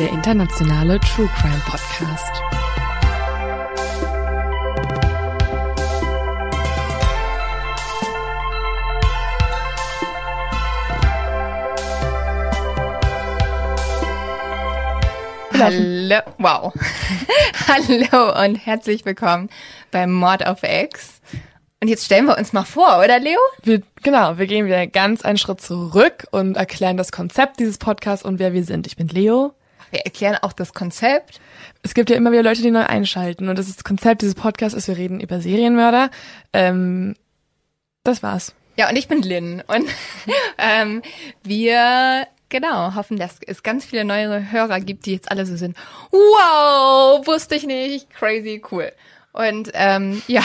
Der internationale True Crime Podcast. Hallo, wow. Hallo und herzlich willkommen beim Mord auf X. Und jetzt stellen wir uns mal vor, oder Leo? Wir, genau, wir gehen wieder ganz einen Schritt zurück und erklären das Konzept dieses Podcasts und wer wir sind. Ich bin Leo. Wir erklären auch das Konzept. Es gibt ja immer wieder Leute, die neu einschalten und das, ist das Konzept dieses Podcasts ist, wir reden über Serienmörder. Ähm, das war's. Ja, und ich bin Lynn. Und ähm, wir, genau, hoffen, dass es ganz viele neue Hörer gibt, die jetzt alle so sind. Wow, wusste ich nicht. Crazy, cool. Und ähm, ja.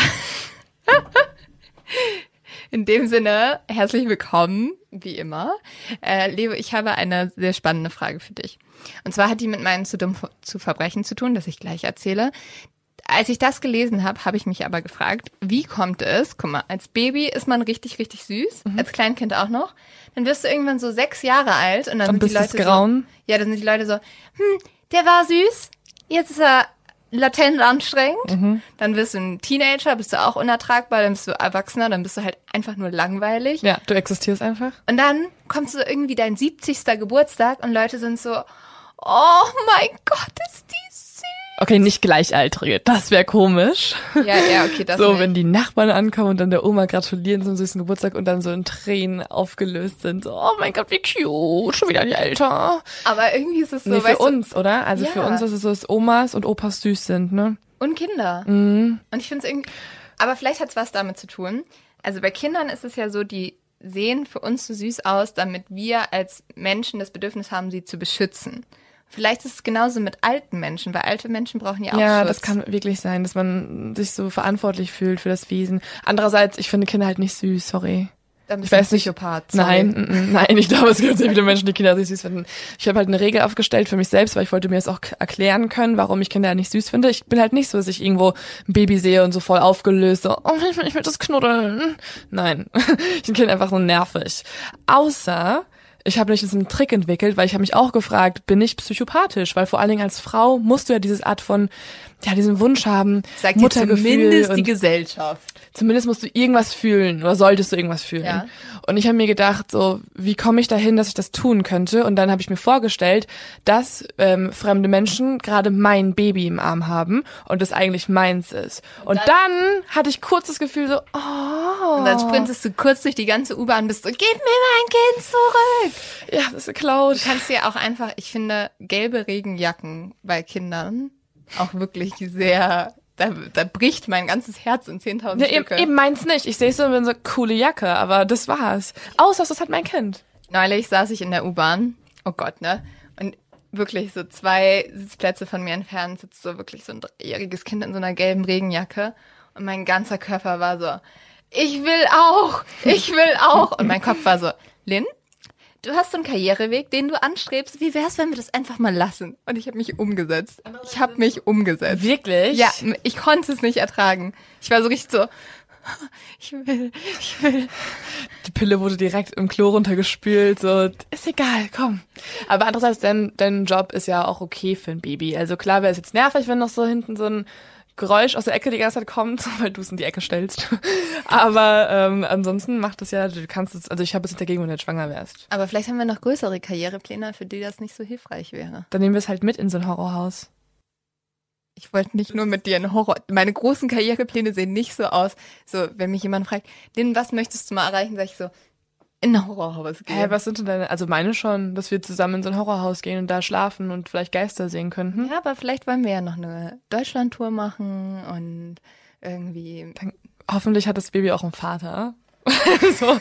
In dem Sinne, herzlich willkommen, wie immer. Äh, Leo, ich habe eine sehr spannende Frage für dich. Und zwar hat die mit meinen zu dumm zu Verbrechen zu tun, das ich gleich erzähle. Als ich das gelesen habe, habe ich mich aber gefragt, wie kommt es? Guck mal, als Baby ist man richtig, richtig süß, als Kleinkind auch noch. Dann wirst du irgendwann so sechs Jahre alt und dann Dann sind die Leute grauen. so, ja, dann sind die Leute so, hm, der war süß, jetzt ist er latent anstrengend. Mhm. Dann wirst du ein Teenager, bist du auch unertragbar, dann bist du Erwachsener, dann bist du halt einfach nur langweilig. Ja, du existierst einfach. Und dann kommst du irgendwie dein 70. Geburtstag und Leute sind so, oh mein Gott, ist die. Okay, nicht Gleichaltrige. Das wäre komisch. Ja, ja, okay, das so, nicht. wenn die Nachbarn ankommen und dann der Oma gratulieren zum süßen Geburtstag und dann so in Tränen aufgelöst sind. So, oh mein Gott, wie cute, schon wieder die Älter. Aber irgendwie ist es so, nee, für weißt du, uns, oder? Also Ja. für uns ist es so, dass Omas und Opas süß sind, ne? und Kinder. Mhm. Und ich finde es irgendwie, aber vielleicht hat es was damit zu tun. Also bei Kindern ist es ja so, die sehen für uns so süß aus, damit wir als Menschen das Bedürfnis haben, sie zu beschützen. Vielleicht ist es genauso mit alten Menschen, weil alte Menschen brauchen ja auch Ja, Schutz. das kann wirklich sein, dass man sich so verantwortlich fühlt für das Wesen. Andererseits, ich finde Kinder halt nicht süß, sorry. Dann Ich bist ein weiß nicht. Psychopath. sorry. Nein, mm, mm, nein, ich glaube, es gibt sehr viele Menschen, die Kinder nicht süß finden. Ich habe halt eine Regel aufgestellt für mich selbst, weil ich wollte mir das auch erklären können, warum ich Kinder nicht süß finde. Ich bin halt nicht so, dass ich irgendwo ein Baby sehe und so voll aufgelöst, so, oh, ich will, ich das knuddeln. Nein, ich bin einfach so nervig. Außer, ich habe nicht einen Trick entwickelt, weil ich habe mich auch gefragt, bin ich psychopathisch? Weil vor allen Dingen als Frau musst du ja dieses Art von, ja, diesen Wunsch haben, Sagt Muttergefühl zumindest und die Gesellschaft. zumindest musst du irgendwas fühlen oder solltest du irgendwas fühlen. Ja. Und ich habe mir gedacht, so, wie komme ich dahin, dass ich das tun könnte? Und dann habe ich mir vorgestellt, dass ähm, fremde Menschen gerade mein Baby im Arm haben und das eigentlich meins ist. Und dann, hatte ich kurz das Gefühl so, oh, Und dann sprintest du kurz durch die ganze U-Bahn und bist so, gib mir mein Kind zurück. ja, das ist geklaut. Du kannst dir auch einfach, ich finde, gelbe Regenjacken bei Kindern auch wirklich sehr, da, da bricht mein ganzes Herz in 10.000 Ja, eben, Stücke. eben meins nicht. Ich sehe es so und bin so, coole Jacke, aber das war's. Außer das hat mein Kind. Neulich saß ich in der U-Bahn, oh Gott, ne? Und wirklich so zwei Sitzplätze von mir entfernt sitzt so wirklich so ein dreijähriges Kind in so einer gelben Regenjacke und mein ganzer Körper war so, ich will auch, ich will auch. Und mein Kopf war so, Lynn, du hast so einen Karriereweg, den du anstrebst. Wie wär's, wenn wir das einfach mal lassen? Und ich habe mich umgesetzt. Ich habe mich umgesetzt. Wirklich? Ja, ich konnte es nicht ertragen. Ich war so richtig so, ich will, ich will. Die Pille wurde direkt im Klo runtergespült, so, ist egal, komm. Aber andererseits, dein, dein Job ist ja auch okay für ein Baby. Also klar wäre es jetzt nervig, wenn noch so hinten so ein Geräusch aus der Ecke die ganze Zeit kommt, weil du es in die Ecke stellst. Aber ähm, ansonsten macht es ja, du kannst es, also ich habe es nicht dagegen, wenn du jetzt schwanger wärst. Aber vielleicht haben wir noch größere Karrierepläne, für die das nicht so hilfreich wäre. Dann nehmen wir es halt mit in so ein Horrorhaus. Ich wollte nicht nur mit dir einen Horror. Meine großen Karrierepläne sehen nicht so aus. So, wenn mich jemand fragt, Lynn, was möchtest du mal erreichen, sag ich so, in ein Horrorhaus gehen. Hä, was sind denn deine, also meine schon, dass wir zusammen in so ein Horrorhaus gehen und da schlafen und vielleicht Geister sehen könnten. Ja, aber vielleicht wollen wir ja noch eine Deutschlandtour machen und irgendwie. Dann, hoffentlich hat das Baby auch einen Vater. so,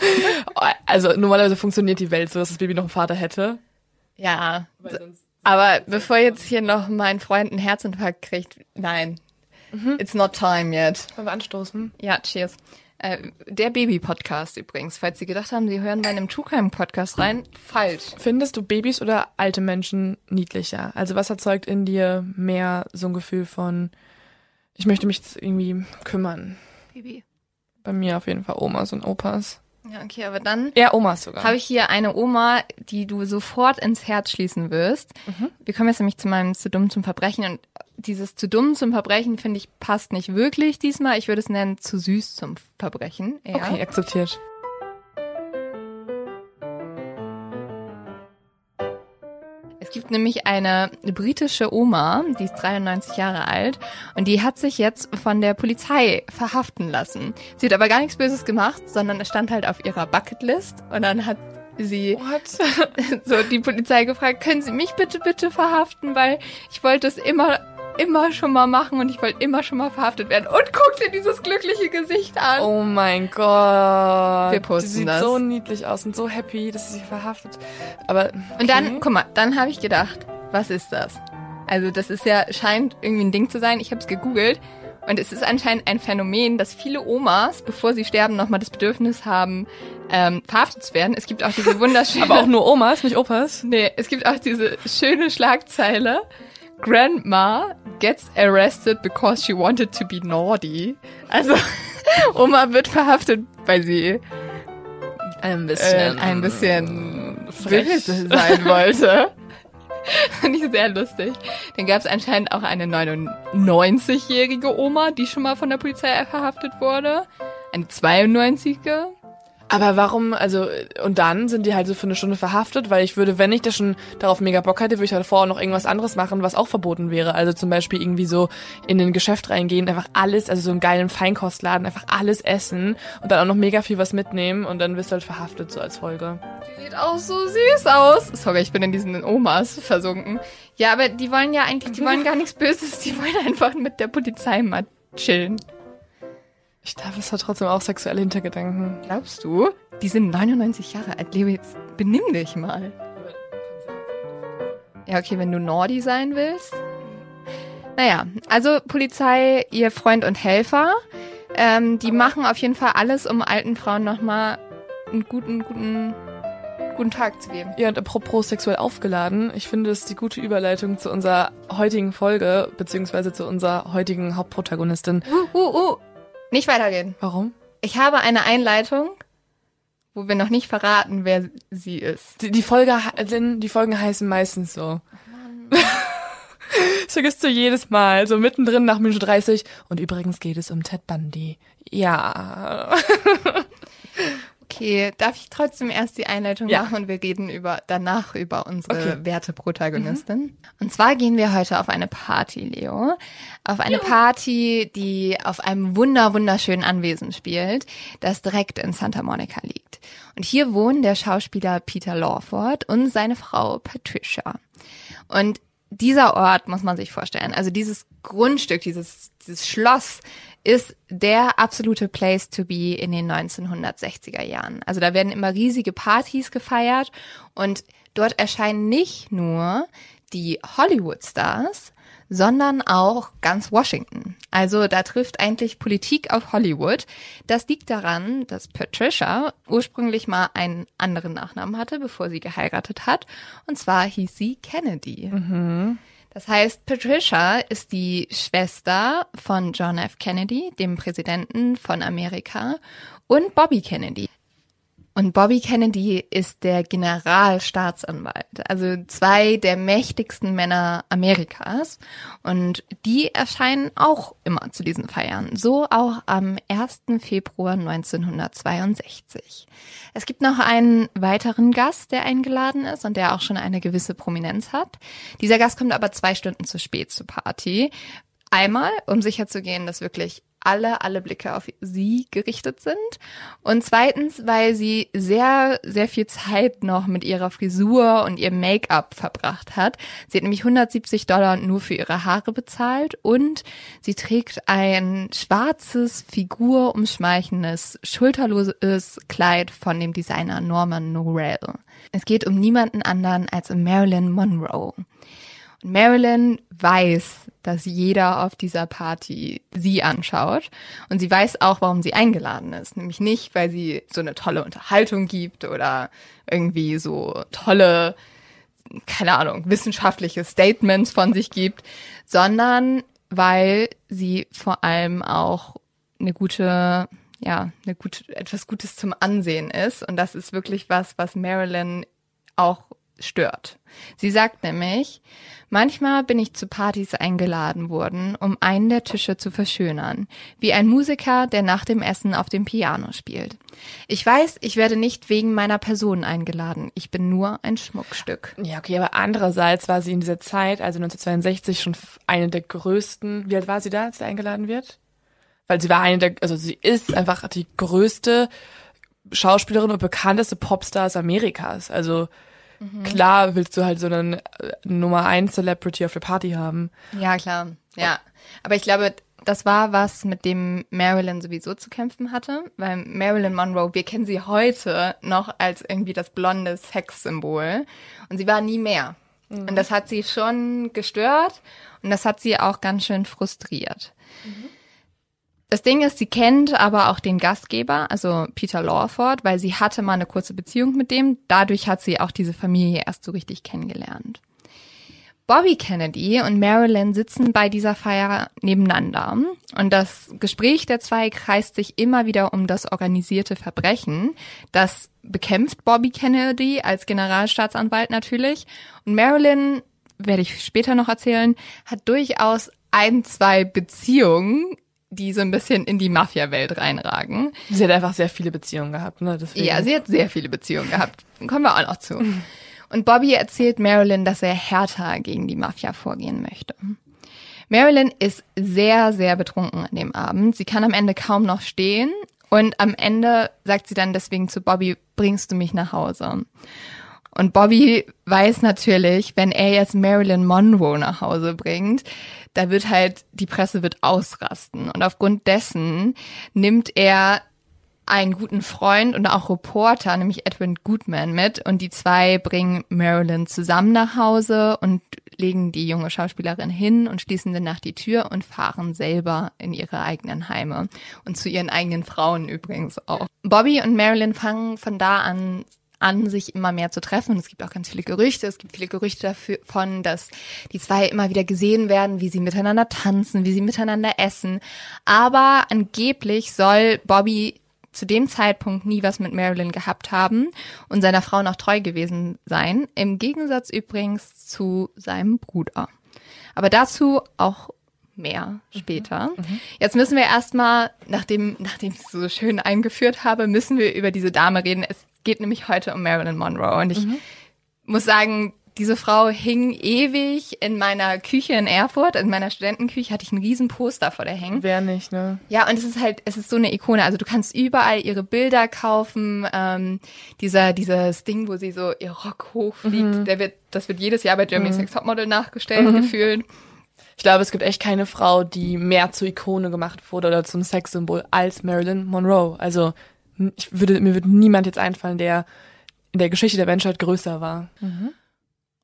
also normalerweise funktioniert die Welt so, dass das Baby noch einen Vater hätte. Ja. Aber bevor jetzt hier noch mein Freund einen Herzinfarkt kriegt, nein. Mhm. It's not time yet. Wollen wir anstoßen? Ja, cheers. Äh, der Baby-Podcast übrigens, falls Sie gedacht haben, Sie hören bei einem True Crime Podcast rein, falsch. Findest du Babys oder alte Menschen niedlicher? Also was erzeugt in dir mehr so ein Gefühl von, ich möchte mich irgendwie kümmern? Baby. Bei mir auf jeden Fall Omas und Opas. Ja, okay, aber dann eher Omas sogar. Habe ich hier eine Oma, die du sofort ins Herz schließen wirst. Mhm. Wir kommen jetzt nämlich zu meinem zu dumm zum Verbrechen und dieses zu dumm zum Verbrechen finde ich passt nicht wirklich diesmal. Ich würde es nennen zu süß zum Verbrechen. Eher. Okay, akzeptiert. Gibt nämlich eine britische Oma, die ist 93 Jahre alt und die hat sich jetzt von der Polizei verhaften lassen. Sie hat aber gar nichts Böses gemacht, sondern es stand halt auf ihrer Bucketlist und dann hat sie What? so die Polizei gefragt, können Sie mich bitte bitte verhaften, weil ich wollte es immer immer schon mal machen und ich wollte immer schon mal verhaftet werden. Und guck dir dieses glückliche Gesicht an. Oh mein Gott. Wir posten die sieht das. so niedlich aus und so happy, dass sie sich verhaftet. Aber okay. und dann, guck mal, dann habe ich gedacht, was ist das? Also das ist ja scheint irgendwie ein Ding zu sein. Ich habe es gegoogelt und es ist anscheinend ein Phänomen, dass viele Omas, bevor sie sterben, nochmal das Bedürfnis haben, ähm, verhaftet zu werden. Es gibt auch diese wunderschöne... Aber auch nur Omas, nicht Opas? Nee, es gibt auch diese schöne Schlagzeile. Grandma gets arrested because she wanted to be naughty. Also Oma wird verhaftet, weil sie ein bisschen, äh, ein bisschen frech sein wollte. Fand ich sehr lustig. Dann gab es anscheinend auch eine 99-jährige Oma, die schon mal von der Polizei verhaftet wurde. Eine 92er. Aber warum, also, und dann sind die halt so für eine Stunde verhaftet, weil ich würde, wenn ich da schon darauf mega Bock hätte, würde ich halt vorher noch irgendwas anderes machen, was auch verboten wäre. Also zum Beispiel irgendwie so in ein Geschäft reingehen, einfach alles, also so einen geilen Feinkostladen, einfach alles essen und dann auch noch mega viel was mitnehmen und dann wirst du halt verhaftet, so als Folge. Die sieht auch so süß aus. Sorry, ich bin in diesen Omas versunken. Ja, aber die wollen ja eigentlich, die wollen gar nichts Böses, die wollen einfach mit der Polizei mal chillen. Ich glaube, es hat trotzdem auch sexuelle Hintergedanken. Glaubst du? Die sind 99 Jahre alt. Leo, jetzt benimm dich mal. Ja, okay, wenn du Nordi sein willst. Naja, also Polizei, ihr Freund und Helfer, ähm, die machen auf jeden Fall alles, um alten Frauen nochmal einen guten, guten, guten Tag zu geben. Ja, und apropos sexuell aufgeladen, ich finde, das ist die gute Überleitung zu unserer heutigen Folge, beziehungsweise zu unserer heutigen Hauptprotagonistin. Uh, uh, uh. Nicht weitergehen. Warum? Ich habe eine Einleitung, wo wir noch nicht verraten, wer sie ist. Die, die Folge, die Folgen heißen meistens so. Oh vergisst du jedes Mal, so mittendrin nach Minute 30. Und übrigens geht es um Ted Bundy. Ja. Okay, darf ich trotzdem erst die Einleitung ja. machen und wir reden über danach über unsere okay. Werteprotagonistin. Mhm. Und zwar gehen wir heute auf eine Party, Leo. Auf eine ja. Party, die auf einem wunder wunderschönen Anwesen spielt, das direkt in Santa Monica liegt. Und hier wohnen der Schauspieler Peter Lawford und seine Frau Patricia. Und dieser Ort muss man sich vorstellen. Also dieses Grundstück, dieses, dieses Schloss ist der absolute Place to be in den 1960er Jahren. Also da werden immer riesige Partys gefeiert und dort erscheinen nicht nur die Hollywood-Stars, sondern auch ganz Washington. Also da trifft eigentlich Politik auf Hollywood. Das liegt daran, dass Patricia ursprünglich mal einen anderen Nachnamen hatte, bevor sie geheiratet hat. Und zwar hieß sie Kennedy. Mhm. Das heißt, Patricia ist die Schwester von John F. Kennedy, dem Präsidenten von Amerika, und Bobby Kennedy. Und Bobby Kennedy ist der Generalstaatsanwalt, also zwei der mächtigsten Männer Amerikas. Und die erscheinen auch immer zu diesen Feiern, so auch am 1. Februar 1962. Es gibt noch einen weiteren Gast, der eingeladen ist und der auch schon eine gewisse Prominenz hat. Dieser Gast kommt aber zwei Stunden zu spät zur Party. Einmal, um sicherzugehen, dass wirklich alle, alle Blicke auf sie gerichtet sind. Und zweitens, weil sie sehr, sehr viel Zeit noch mit ihrer Frisur und ihrem Make-up verbracht hat. Sie hat nämlich 170 Dollar nur für ihre Haare bezahlt und sie trägt ein schwarzes, figurumschmeichendes, schulterloses Kleid von dem Designer Norman Norell. Es geht um niemanden anderen als um Marilyn Monroe. Marilyn weiß, dass jeder auf dieser Party sie anschaut. Und sie weiß auch, warum sie eingeladen ist. Nämlich nicht, weil sie so eine tolle Unterhaltung gibt oder irgendwie so tolle, keine Ahnung, wissenschaftliche Statements von sich gibt, sondern weil sie vor allem auch eine gute, ja, eine gute, etwas Gutes zum Ansehen ist. Und das ist wirklich was, was Marilyn auch stört. Sie sagt nämlich, manchmal bin ich zu Partys eingeladen worden, um einen der Tische zu verschönern, wie ein Musiker, der nach dem Essen auf dem Piano spielt. Ich weiß, ich werde nicht wegen meiner Person eingeladen, ich bin nur ein Schmuckstück. Ja, okay, aber andererseits war sie in dieser Zeit, also 1962, schon eine der größten, wie alt war sie da, als sie eingeladen wird? Weil sie war eine der, also sie ist einfach die größte Schauspielerin und bekannteste Popstars Amerikas, also Mhm. Klar willst du halt so einen äh, Nummer 1 Celebrity auf der Party haben. Ja, klar. Ja. Aber ich glaube, das war was, mit dem Marilyn sowieso zu kämpfen hatte, weil Marilyn Monroe, wir kennen sie heute noch als irgendwie das blonde Sexsymbol und sie war nie mehr. Mhm. Und das hat sie schon gestört und das hat sie auch ganz schön frustriert. Mhm. Das Ding ist, sie kennt aber auch den Gastgeber, also Peter Lawford, weil sie hatte mal eine kurze Beziehung mit dem. Dadurch hat sie auch diese Familie erst so richtig kennengelernt. Bobby Kennedy und Marilyn sitzen bei dieser Feier nebeneinander und das Gespräch der zwei kreist sich immer wieder um das organisierte Verbrechen. Das bekämpft Bobby Kennedy als Generalstaatsanwalt natürlich und Marilyn, werde ich später noch erzählen, hat durchaus ein, zwei Beziehungen die so ein bisschen in die Mafia-Welt reinragen. Sie hat einfach sehr viele Beziehungen gehabt, ne? Deswegen. Ja, sie hat sehr viele Beziehungen gehabt. Kommen wir auch noch zu. Und Bobby erzählt Marilyn, dass er härter gegen die Mafia vorgehen möchte. Marilyn ist sehr, sehr betrunken an dem Abend. Sie kann am Ende kaum noch stehen. Und am Ende sagt sie dann deswegen zu Bobby, bringst du mich nach Hause? Und Bobby weiß natürlich, wenn er jetzt Marilyn Monroe nach Hause bringt, da wird halt, die Presse wird ausrasten. Und aufgrund dessen nimmt er einen guten Freund und auch Reporter, nämlich Edwin Goodman mit und die zwei bringen Marilyn zusammen nach Hause und legen die junge Schauspielerin hin und schließen danach die Tür und fahren selber in ihre eigenen Heime und zu ihren eigenen Frauen übrigens auch. Bobby und Marilyn fangen von da an an, sich immer mehr zu treffen. Es gibt auch ganz viele Gerüchte. Es gibt viele Gerüchte davon, dass die zwei immer wieder gesehen werden, wie sie miteinander tanzen, wie sie miteinander essen. Aber angeblich soll Bobby zu dem Zeitpunkt nie was mit Marilyn gehabt haben und seiner Frau noch treu gewesen sein. Im Gegensatz übrigens zu seinem Bruder. Aber dazu auch mehr später. Mhm. mhm. Jetzt müssen wir erstmal, nachdem, nachdem ich es so schön eingeführt habe, müssen wir über diese Dame reden. Es geht nämlich heute um Marilyn Monroe. Und ich mhm. muss sagen, diese Frau hing ewig in meiner Küche in Erfurt, in meiner Studentenküche hatte ich einen riesen Poster vor der hängen. Wer nicht, ne? Ja, und es ist halt, es ist so eine Ikone. Also du kannst überall ihre Bilder kaufen. Ähm, dieser, dieses Ding, wo sie so ihr Rock hochfliegt, mhm. der wird, das wird jedes Jahr bei Germany's mhm. Next Topmodel nachgestellt, mhm. gefühlt. Ich glaube, es gibt echt keine Frau, die mehr zur Ikone gemacht wurde oder zum Sexsymbol als Marilyn Monroe. Also ich würde, mir würde niemand jetzt einfallen, der in der Geschichte der Menschheit größer war. Mhm.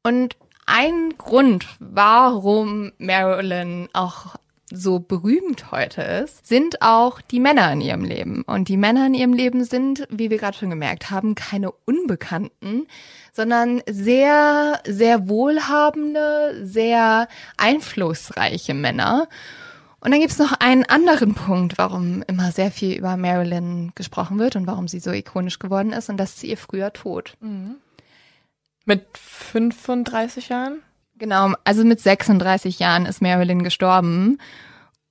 Und ein Grund, warum Marilyn auch so berühmt heute ist, sind auch die Männer in ihrem Leben. Und die Männer in ihrem Leben sind, wie wir gerade schon gemerkt haben, keine Unbekannten, sondern sehr, sehr wohlhabende, sehr einflussreiche Männer. Und dann gibt's noch einen anderen Punkt, warum immer sehr viel über Marilyn gesprochen wird und warum sie so ikonisch geworden ist. Und das ist ihr früher Tod. Mit 35 Jahren? Genau, also mit 36 Jahren ist Marilyn gestorben.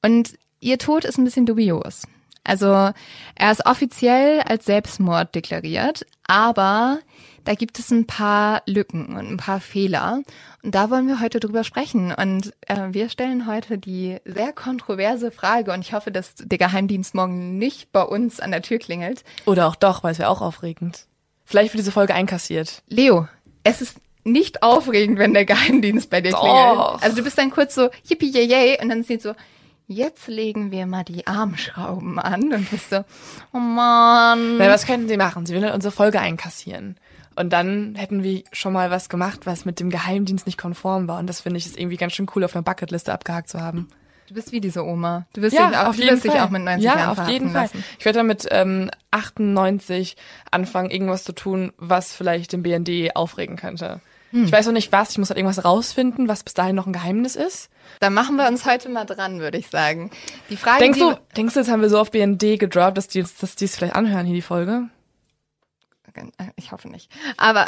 Und ihr Tod ist ein bisschen dubios. Also er ist offiziell als Selbstmord deklariert, aber da gibt es ein paar Lücken und ein paar Fehler. Und da wollen wir heute drüber sprechen. Und äh, wir stellen heute die sehr kontroverse Frage. Und ich hoffe, dass der Geheimdienst morgen nicht bei uns an der Tür klingelt. Oder auch doch, weil es wäre auch aufregend. Vielleicht wird diese Folge einkassiert. Leo, es ist nicht aufregend, wenn der Geheimdienst bei dir Doch. klingelt. Also du bist dann kurz so yippie yay, yay und dann sieht so, jetzt legen wir mal die Armschrauben an und bist so, oh Mann. Na, was könnten sie machen? Sie will unsere Folge einkassieren. Und dann hätten wir schon mal was gemacht, was mit dem Geheimdienst nicht konform war. Und das finde ich ist irgendwie ganz schön cool, auf einer Bucketliste abgehakt zu haben. Du bist wie diese Oma. Du wirst, dich, auch, du wirst dich auch mit 90 ja, Jahren auf jeden Fall. lassen. Ich werde dann mit ähm, 98 anfangen, irgendwas zu tun, was vielleicht den BND aufregen könnte. Hm. Ich weiß noch nicht was, ich muss halt irgendwas rausfinden, was bis dahin noch ein Geheimnis ist. Da machen wir uns heute mal dran, würde ich sagen. Die Frage, Denkst du, denkst du, jetzt haben wir so auf BND gedroppt, dass die, dass die es vielleicht anhören, hier die Folge? Ich hoffe nicht. Aber,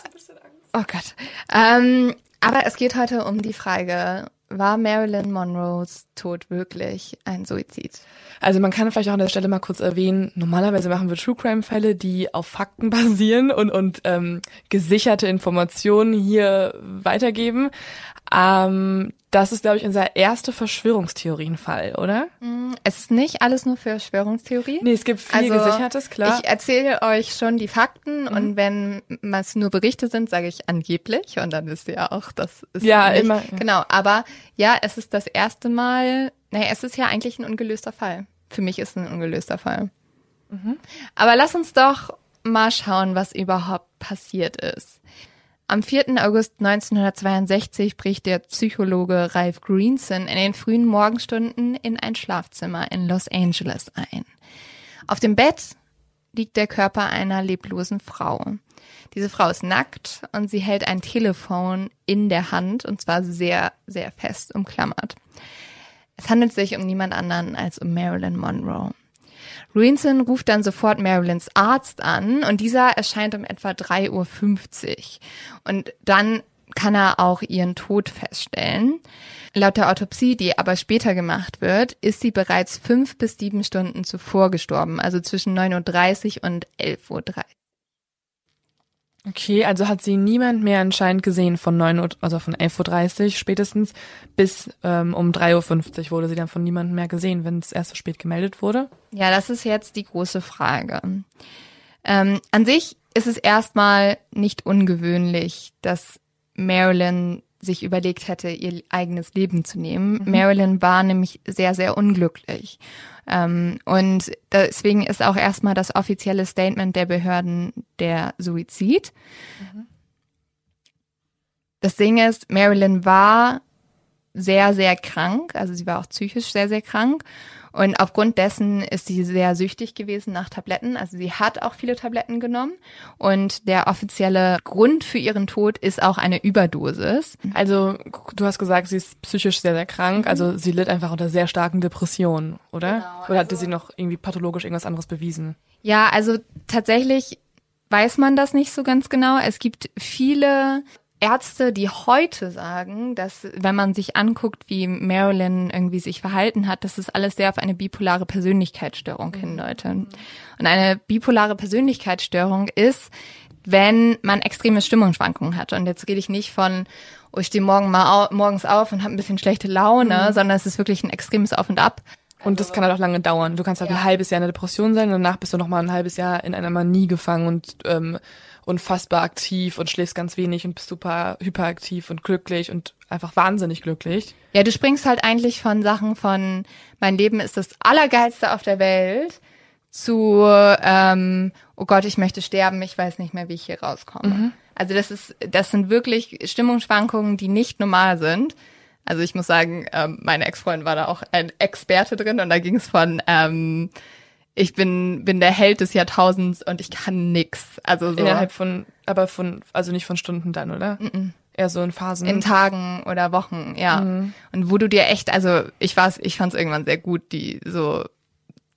oh Gott. Ähm, aber es geht heute um die Frage, war Marilyn Monroes Tod wirklich ein Suizid? Also man kann vielleicht auch an der Stelle mal kurz erwähnen, normalerweise machen wir True Crime Fälle, die auf Fakten basieren und, und ähm, gesicherte Informationen hier weitergeben. Ähm, das ist, glaube ich, unser erster Verschwörungstheorienfall, oder? Es ist nicht alles nur Verschwörungstheorie. Nee, es gibt viel Also, Gesichertes, klar. Ich erzähle euch schon die Fakten und wenn es nur Berichte sind, sage ich angeblich und dann wisst ihr auch, das ist Ja, nicht, immer. Genau, aber ja, es ist das erste Mal, naja, es ist ja eigentlich ein ungelöster Fall. Für mich ist es ein ungelöster Fall. Aber lass uns doch mal schauen, was überhaupt passiert ist. Am 4. August 1962 bricht der Psychologe Ralph Greenson in den frühen Morgenstunden in ein Schlafzimmer in Los Angeles ein. Auf dem Bett liegt der Körper einer leblosen Frau. Diese Frau ist nackt und sie hält ein Telefon in der Hand und zwar sehr, sehr fest umklammert. Es handelt sich um niemand anderen als um Marilyn Monroe. Greenson ruft dann sofort Marilyns Arzt an und dieser erscheint um etwa 3.50 Uhr. Und dann kann er auch ihren Tod feststellen. Laut der Autopsie, die aber später gemacht wird, ist sie bereits fünf bis sieben Stunden zuvor gestorben, also zwischen 9.30 Uhr und 11.30 Uhr. Okay, also hat sie niemand mehr anscheinend gesehen von 9 Uhr, also von 11.30 Uhr spätestens bis ähm, um 3.50 Uhr wurde sie dann von niemandem mehr gesehen, wenn es erst so spät gemeldet wurde. Ja, das ist jetzt die große Frage. Ähm, an sich ist es erstmal nicht ungewöhnlich, dass Marilyn sich überlegt hätte, ihr eigenes Leben zu nehmen. Marilyn war nämlich sehr, sehr unglücklich. Ähm, und deswegen ist auch erstmal das offizielle Statement der Behörden der Suizid. Das Ding ist, Marilyn war sehr, sehr krank, also sie war auch psychisch sehr, sehr krank. Und aufgrund dessen ist sie sehr süchtig gewesen nach Tabletten. Also sie hat auch viele Tabletten genommen. Und der offizielle Grund für ihren Tod ist auch eine Überdosis. Also du hast gesagt, sie ist psychisch sehr, sehr krank, also sie litt einfach unter sehr starken Depressionen, oder? Genau, oder hatte sie noch irgendwie pathologisch irgendwas anderes bewiesen? Ja, also tatsächlich weiß man das nicht so ganz genau. Es gibt viele Ärzte, die heute sagen, dass wenn man sich anguckt, wie Marilyn irgendwie sich verhalten hat, dass das alles sehr auf eine bipolare Persönlichkeitsstörung hindeutet. Und eine bipolare Persönlichkeitsstörung ist, wenn man extreme Stimmungsschwankungen hat. Und jetzt rede ich nicht von, oh, ich stehe morgen mal au morgens auf und habe ein bisschen schlechte Laune, sondern es ist wirklich ein extremes Auf und Ab. Und das kann halt auch lange dauern. Du kannst halt ein halbes Jahr in der Depression sein und danach bist du noch mal ein halbes Jahr in einer Manie gefangen und ähm, unfassbar aktiv und schläfst ganz wenig und bist super hyperaktiv und glücklich und einfach wahnsinnig glücklich. Ja, du springst halt eigentlich von Sachen von mein Leben ist das Allergeilste auf der Welt zu ähm, oh Gott, ich möchte sterben, ich weiß nicht mehr, wie ich hier rauskomme. Also das ist, das sind wirklich Stimmungsschwankungen, die nicht normal sind. Also ich muss sagen, ähm, meine Ex-Freundin war da auch ein Experte drin und da ging es von ähm, ich bin bin der Held des Jahrtausends und ich kann nix. Also so. Innerhalb von, aber von, also nicht von Stunden dann, oder? Eher so in Phasen. in Tagen oder Wochen, ja. Und wo du dir echt, also ich war's, ich fand es irgendwann sehr gut, die so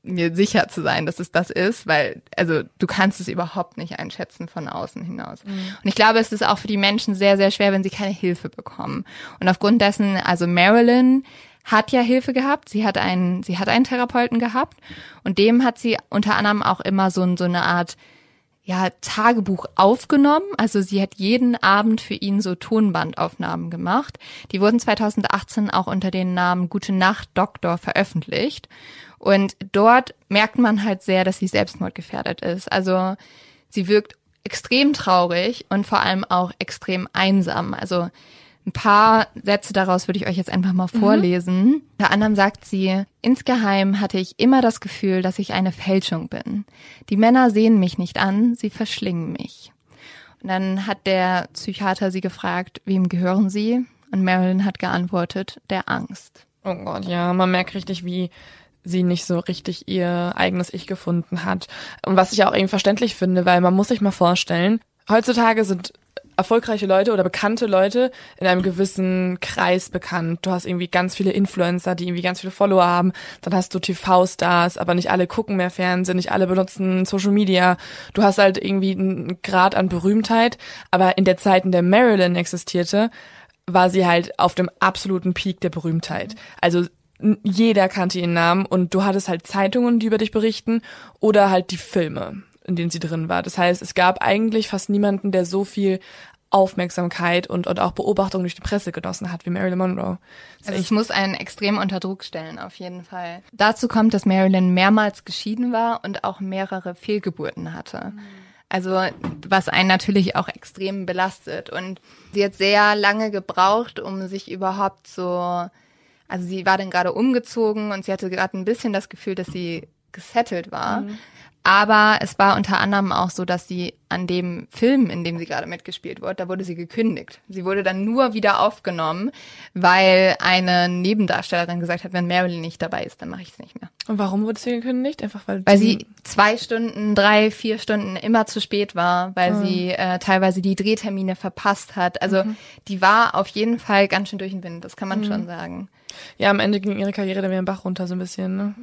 mir sicher zu sein, dass es das ist, weil also du kannst es überhaupt nicht einschätzen von außen hinaus. Und ich glaube, es ist auch für die Menschen sehr sehr schwer, wenn sie keine Hilfe bekommen. Und aufgrund dessen, also Marilyn hat ja Hilfe gehabt, sie hat einen sie hat einen Therapeuten gehabt und dem hat sie unter anderem auch immer so, so eine Art ja, Tagebuch aufgenommen. Also sie hat jeden Abend für ihn so Tonbandaufnahmen gemacht. Die wurden 2018 auch unter dem Namen Gute Nacht Doktor veröffentlicht. Und dort merkt man halt sehr, dass sie selbstmordgefährdet ist. Also sie wirkt extrem traurig und vor allem auch extrem einsam. Also ein paar Sätze daraus würde ich euch jetzt einfach mal vorlesen. Unter anderem sagt sie, insgeheim hatte ich immer das Gefühl, dass ich eine Fälschung bin. Die Männer sehen mich nicht an, sie verschlingen mich. Und dann hat der Psychiater sie gefragt, wem gehören sie? Und Marilyn hat geantwortet, der Angst. Oh Gott, ja, man merkt richtig, wie sie nicht so richtig ihr eigenes Ich gefunden hat. Und was ich auch irgendwie verständlich finde, weil man muss sich mal vorstellen, heutzutage sind erfolgreiche Leute oder bekannte Leute in einem gewissen Kreis bekannt. Du hast irgendwie ganz viele Influencer, die irgendwie ganz viele Follower haben. Dann hast du TV-Stars, aber nicht alle gucken mehr Fernsehen, nicht alle benutzen Social Media. Du hast halt irgendwie einen Grad an Berühmtheit. Aber in der Zeit, in der Marilyn existierte, war sie halt auf dem absoluten Peak der Berühmtheit. Also jeder kannte ihren Namen und du hattest halt Zeitungen, die über dich berichten oder halt die Filme, in denen sie drin war. Das heißt, es gab eigentlich fast niemanden, der so viel Aufmerksamkeit und, und auch Beobachtung durch die Presse genossen hat wie Marilyn Monroe. Das Also es muss einen extrem unter Druck stellen, auf jeden Fall. Dazu kommt, dass Marilyn mehrmals geschieden war und auch mehrere Fehlgeburten hatte. Also was einen natürlich auch extrem belastet. Und sie hat sehr lange gebraucht, um sich überhaupt so, also sie war dann gerade umgezogen und sie hatte gerade ein bisschen das Gefühl, dass sie gesettelt war. Aber es war unter anderem auch so, dass sie an dem Film, in dem sie gerade mitgespielt wurde, da wurde sie gekündigt. Sie wurde dann nur wieder aufgenommen, weil eine Nebendarstellerin gesagt hat, wenn Marilyn nicht dabei ist, dann mache ich es nicht mehr. Und warum wurde sie gekündigt? Einfach weil, Weil sie zwei Stunden, drei, vier Stunden immer zu spät war, weil sie äh, teilweise die Drehtermine verpasst hat. Also die war auf jeden Fall ganz schön durch den Wind, das kann man schon sagen. ja am Ende ging ihre Karriere dann wieder den Bach runter so ein bisschen. Ne?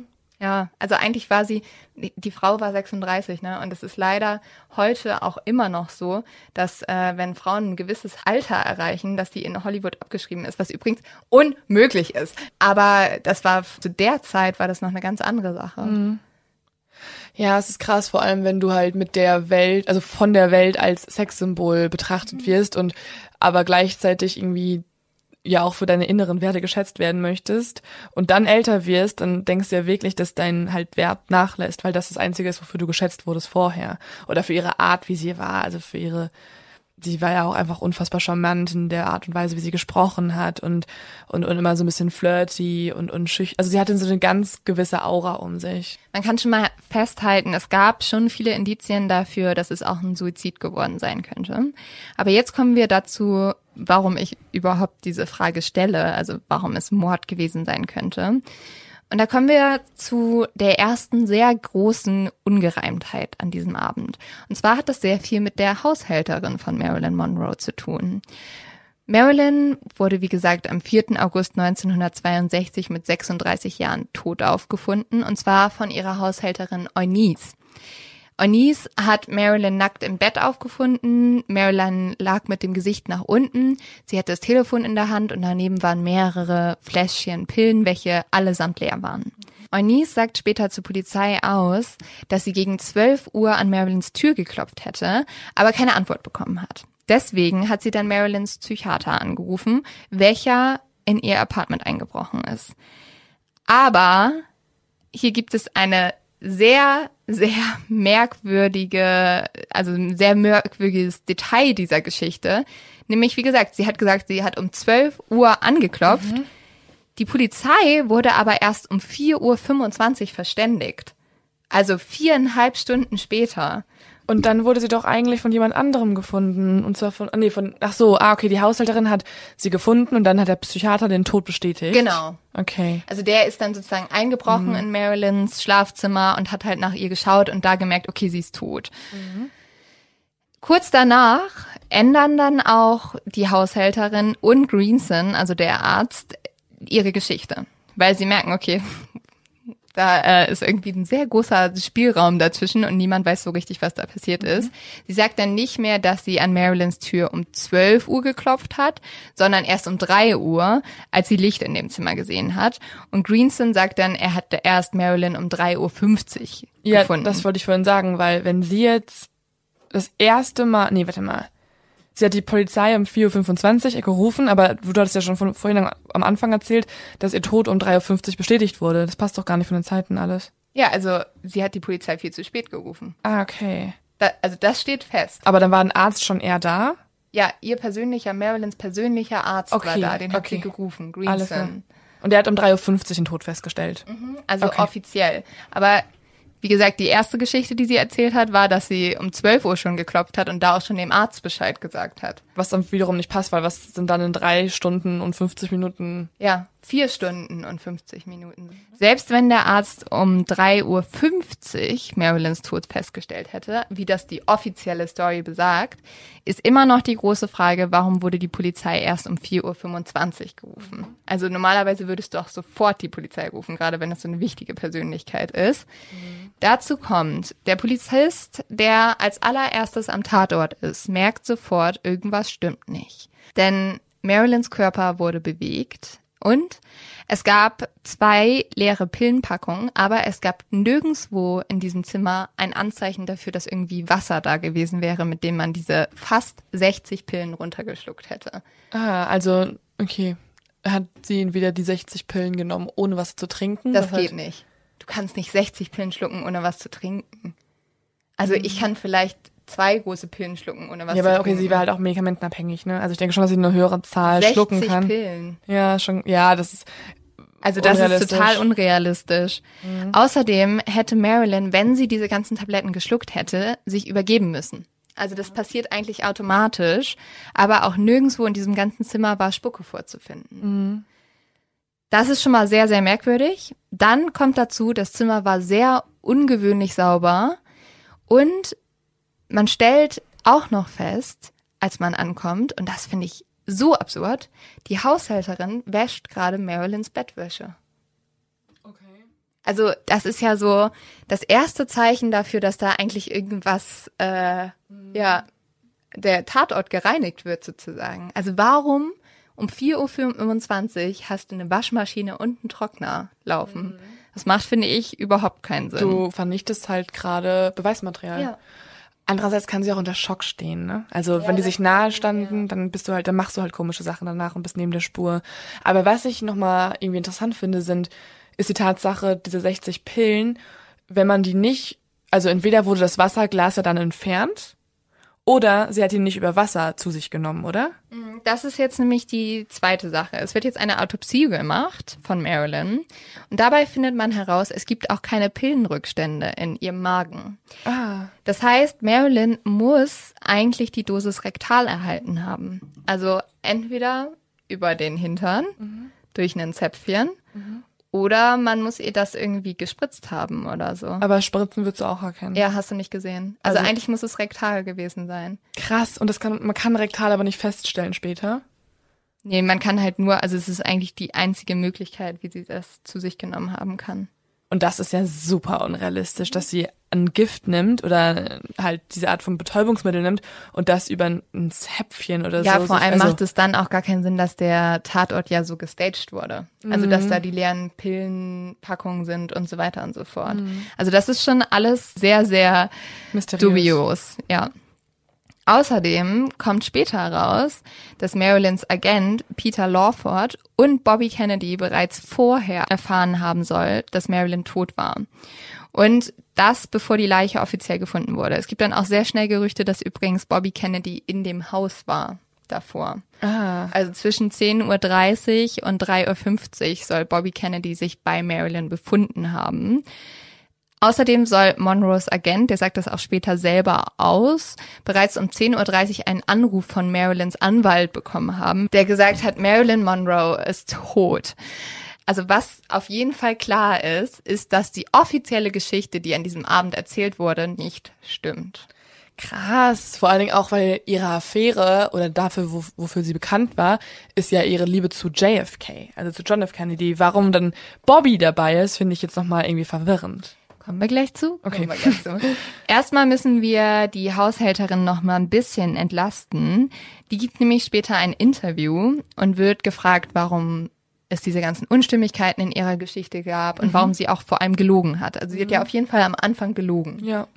Ja, also eigentlich war sie, die Frau war 36, ne? Und es ist leider heute auch immer noch so, dass äh, wenn Frauen ein gewisses Alter erreichen, dass die in Hollywood abgeschrieben ist, was übrigens unmöglich ist. Aber das war zu der Zeit war das noch eine ganz andere Sache. Ja, es ist krass, vor allem wenn du halt mit der Welt, also von der Welt als Sexsymbol betrachtet wirst und aber gleichzeitig irgendwie ja auch für deine inneren Werte geschätzt werden möchtest und dann älter wirst, dann denkst du ja wirklich, dass dein halt Wert nachlässt, weil das das Einzige ist, wofür du geschätzt wurdest vorher. Oder für ihre Art, wie sie war, also für ihre sie war ja auch einfach unfassbar charmant in der Art und Weise, wie sie gesprochen hat und, und, und immer so ein bisschen flirty und, und schüchtern. Also sie hatte so eine ganz gewisse Aura um sich. Man kann schon mal festhalten, es gab schon viele Indizien dafür, dass es auch ein Suizid geworden sein könnte. Aber jetzt kommen wir dazu, warum ich überhaupt diese Frage stelle, also warum es Mord gewesen sein könnte. Und da kommen wir zu der ersten sehr großen Ungereimtheit an diesem Abend. Und zwar hat das sehr viel mit der Haushälterin von Marilyn Monroe zu tun. Marilyn wurde, wie gesagt, am 4. August 1962 mit 36 Jahren tot aufgefunden, und zwar von ihrer Haushälterin Eunice. Eunice hat Marilyn nackt im Bett aufgefunden. Marilyn lag mit dem Gesicht nach unten. Sie hatte das Telefon in der Hand und daneben waren mehrere Fläschchen Pillen, welche allesamt leer waren. Eunice sagt später zur Polizei aus, dass sie gegen 12 Uhr an Marilyns Tür geklopft hätte, aber keine Antwort bekommen hat. Deswegen hat sie dann Marilyns Psychiater angerufen, welcher in ihr Apartment eingebrochen ist. Aber hier gibt es eine sehr, sehr merkwürdige, also ein sehr merkwürdiges Detail dieser Geschichte. Nämlich, wie gesagt, sie hat gesagt, sie hat um 12 Uhr angeklopft. Die Polizei wurde aber erst um 4.25 Uhr verständigt. Also viereinhalb Stunden später. Und dann wurde sie doch eigentlich von jemand anderem gefunden. Und zwar von, ah, nee, von, ach so, ah, okay, die Haushälterin hat sie gefunden und dann hat der Psychiater den Tod bestätigt. Genau. Okay. Also der ist dann sozusagen eingebrochen in Marilyns Schlafzimmer und hat halt nach ihr geschaut und da gemerkt, okay, sie ist tot. Kurz danach ändern dann auch die Haushälterin und Greenson, also der Arzt, ihre Geschichte, weil sie merken, okay, da äh, ist irgendwie ein sehr großer Spielraum dazwischen und niemand weiß so richtig, was da passiert ist. Sie sagt dann nicht mehr, dass sie an Marilyns Tür um 12 Uhr geklopft hat, sondern erst um 3 Uhr, als sie Licht in dem Zimmer gesehen hat. Und Greenson sagt dann, er hatte erst Marilyn um 3.50 Uhr Ja, gefunden. das wollte ich vorhin sagen, weil wenn sie jetzt das erste Mal, nee, warte mal. Sie hat die Polizei um 4.25 Uhr gerufen, aber du hattest ja schon von, vorhin am Anfang erzählt, dass ihr Tod um 3.50 Uhr bestätigt wurde. Das passt doch gar nicht von den Zeiten alles. ja, also sie hat die Polizei viel zu spät gerufen. Ah, okay. Da, also das steht fest. Aber dann war ein Arzt schon eher da? Ja, ihr persönlicher, Marilyns persönlicher Arzt war Okay, da, den hat okay. sie gerufen, Alles klar. Greenson. Und der hat um 3.50 Uhr den Tod festgestellt. Also Okay. offiziell. Aber wie gesagt, die erste Geschichte, die sie erzählt hat, war, dass sie um 12 Uhr schon geklopft hat und da auch schon dem Arzt Bescheid gesagt hat. Was dann wiederum nicht passt, weil was sind dann in drei Stunden und 50 Minuten? Ja, vier Stunden und 50 Minuten. Selbst wenn der Arzt um 3.50 Uhr Marilyns Tod festgestellt hätte, wie das die offizielle Story besagt, ist immer noch die große Frage, warum wurde die Polizei erst um 4.25 Uhr gerufen? Also normalerweise würdest du auch sofort die Polizei rufen, gerade wenn das so eine wichtige Persönlichkeit ist. Dazu kommt, der Polizist, der als allererstes am Tatort ist, merkt sofort, irgendwas stimmt nicht. Denn Marilyns Körper wurde bewegt und es gab zwei leere Pillenpackungen, aber es gab nirgendswo in diesem Zimmer ein Anzeichen dafür, dass irgendwie Wasser da gewesen wäre, mit dem man diese fast 60 Pillen runtergeschluckt hätte. Ah, also, okay. Hat sie wieder die 60 Pillen genommen, ohne was zu trinken? Das Was geht halt- nicht. Du kannst nicht 60 Pillen schlucken, ohne was zu trinken. Also ich kann vielleicht zwei große Pillen schlucken, ohne was Ja, zu aber okay, sie war halt auch medikamentenabhängig, ne? Also ich denke schon, dass sie eine höhere Zahl 60 schlucken kann. Pillen. Ja, schon, ja, das ist, Also das ist total unrealistisch. Außerdem hätte Marilyn, wenn sie diese ganzen Tabletten geschluckt hätte, sich übergeben müssen. Also das passiert eigentlich automatisch, aber auch nirgendwo in diesem ganzen Zimmer war Spucke vorzufinden. Das ist schon mal sehr, sehr merkwürdig. Dann kommt dazu, das Zimmer war sehr ungewöhnlich sauber und man stellt auch noch fest, als man ankommt, und das finde ich so absurd, die Haushälterin wäscht gerade Marilyns Bettwäsche. okay. Also das ist ja so das erste Zeichen dafür, dass da eigentlich irgendwas, äh, ja, der Tatort gereinigt wird sozusagen. Also warum um 4.25 Uhr hast du eine Waschmaschine und einen Trockner laufen? Das macht, finde ich, überhaupt keinen Sinn. Du vernichtest halt gerade Beweismaterial. ja. Andererseits kann sie auch unter Schock stehen, ne? Also wenn die sich nahe standen, dann bist du halt, dann machst du halt komische Sachen danach und bist neben der Spur. Aber was ich nochmal irgendwie interessant finde, sind, ist die Tatsache, diese 60 Pillen, wenn man die nicht, also entweder wurde das Wasserglas ja dann entfernt, oder sie hat ihn nicht über Wasser zu sich genommen, oder? Das ist jetzt nämlich die zweite Sache. Es wird jetzt eine Autopsie gemacht von Marilyn und dabei findet man heraus, es gibt auch keine Pillenrückstände in ihrem Magen. Ah. Das heißt, Marilyn muss eigentlich die Dosis rektal erhalten haben. Also entweder über den Hintern durch einen Zäpfchen oder man muss ihr das irgendwie gespritzt haben oder so. Aber Spritzen würdest du auch erkennen. Ja, hast du nicht gesehen. Also, Also- eigentlich muss es rektal gewesen sein. Krass. Und das kann, man kann rektal aber nicht feststellen später. Nee, man kann halt nur, also es ist eigentlich die einzige Möglichkeit, wie sie das zu sich genommen haben kann. Und das ist ja super unrealistisch, dass sie ein Gift nimmt oder halt diese Art von Betäubungsmittel nimmt und das über ein ein Zäpfchen oder Ja, so. vor sich- allem also, macht es dann auch gar keinen Sinn, dass der Tatort ja so gestaged wurde. Also, dass da die leeren Pillenpackungen sind und so weiter und so fort. Also, das ist schon alles sehr, sehr mysteriös. dubios, ja. Außerdem kommt später heraus, dass Marilyns Agent Peter Lawford und Bobby Kennedy bereits vorher erfahren haben soll, dass Marilyn tot war. Und das, bevor die Leiche offiziell gefunden wurde. Es gibt dann auch sehr schnell Gerüchte, dass übrigens Bobby Kennedy in dem Haus war davor. Ah, Also zwischen 10.30 Uhr und 3.50 Uhr soll Bobby Kennedy sich bei Marilyn befunden haben. Außerdem soll Monroes Agent, der sagt das auch später selber aus, bereits um 10.30 Uhr einen Anruf von Marilyns Anwalt bekommen haben, der gesagt hat, Marilyn Monroe ist tot. Also was auf jeden Fall klar ist, ist, dass die offizielle Geschichte, die an diesem Abend erzählt wurde, nicht stimmt. Krass. Vor allen Dingen auch, weil ihre Affäre oder dafür, wo, wofür sie bekannt war, ist ja ihre Liebe zu JFK, also zu John F. Kennedy. Warum dann Bobby dabei ist, finde ich jetzt nochmal irgendwie verwirrend. Kommen wir gleich zu. Okay. Gleich zu. Erstmal müssen wir die Haushälterin noch mal ein bisschen entlasten. Die gibt nämlich später ein Interview und wird gefragt, warum es diese ganzen Unstimmigkeiten in ihrer Geschichte gab und warum sie auch vor allem gelogen hat. Also sie hat ja auf jeden Fall am Anfang gelogen. Ja.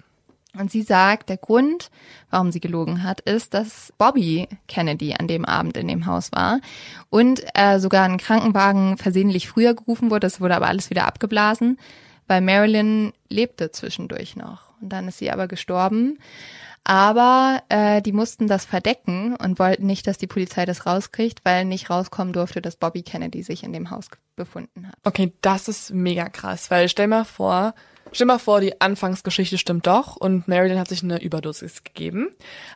Und sie sagt, der Grund, warum sie gelogen hat, ist, dass Bobby Kennedy an dem Abend in dem Haus war und äh, sogar ein Krankenwagen versehentlich früher gerufen wurde. Das wurde aber alles wieder abgeblasen, weil Marilyn lebte zwischendurch noch. Und dann ist sie aber gestorben. Aber äh, die mussten das verdecken und wollten nicht, dass die Polizei das rauskriegt, weil nicht rauskommen durfte, dass Bobby Kennedy sich in dem Haus befunden hat. Okay, das ist mega krass, weil stell mal vor, stell mal vor, die Anfangsgeschichte stimmt doch und Marilyn hat sich eine Überdosis gegeben,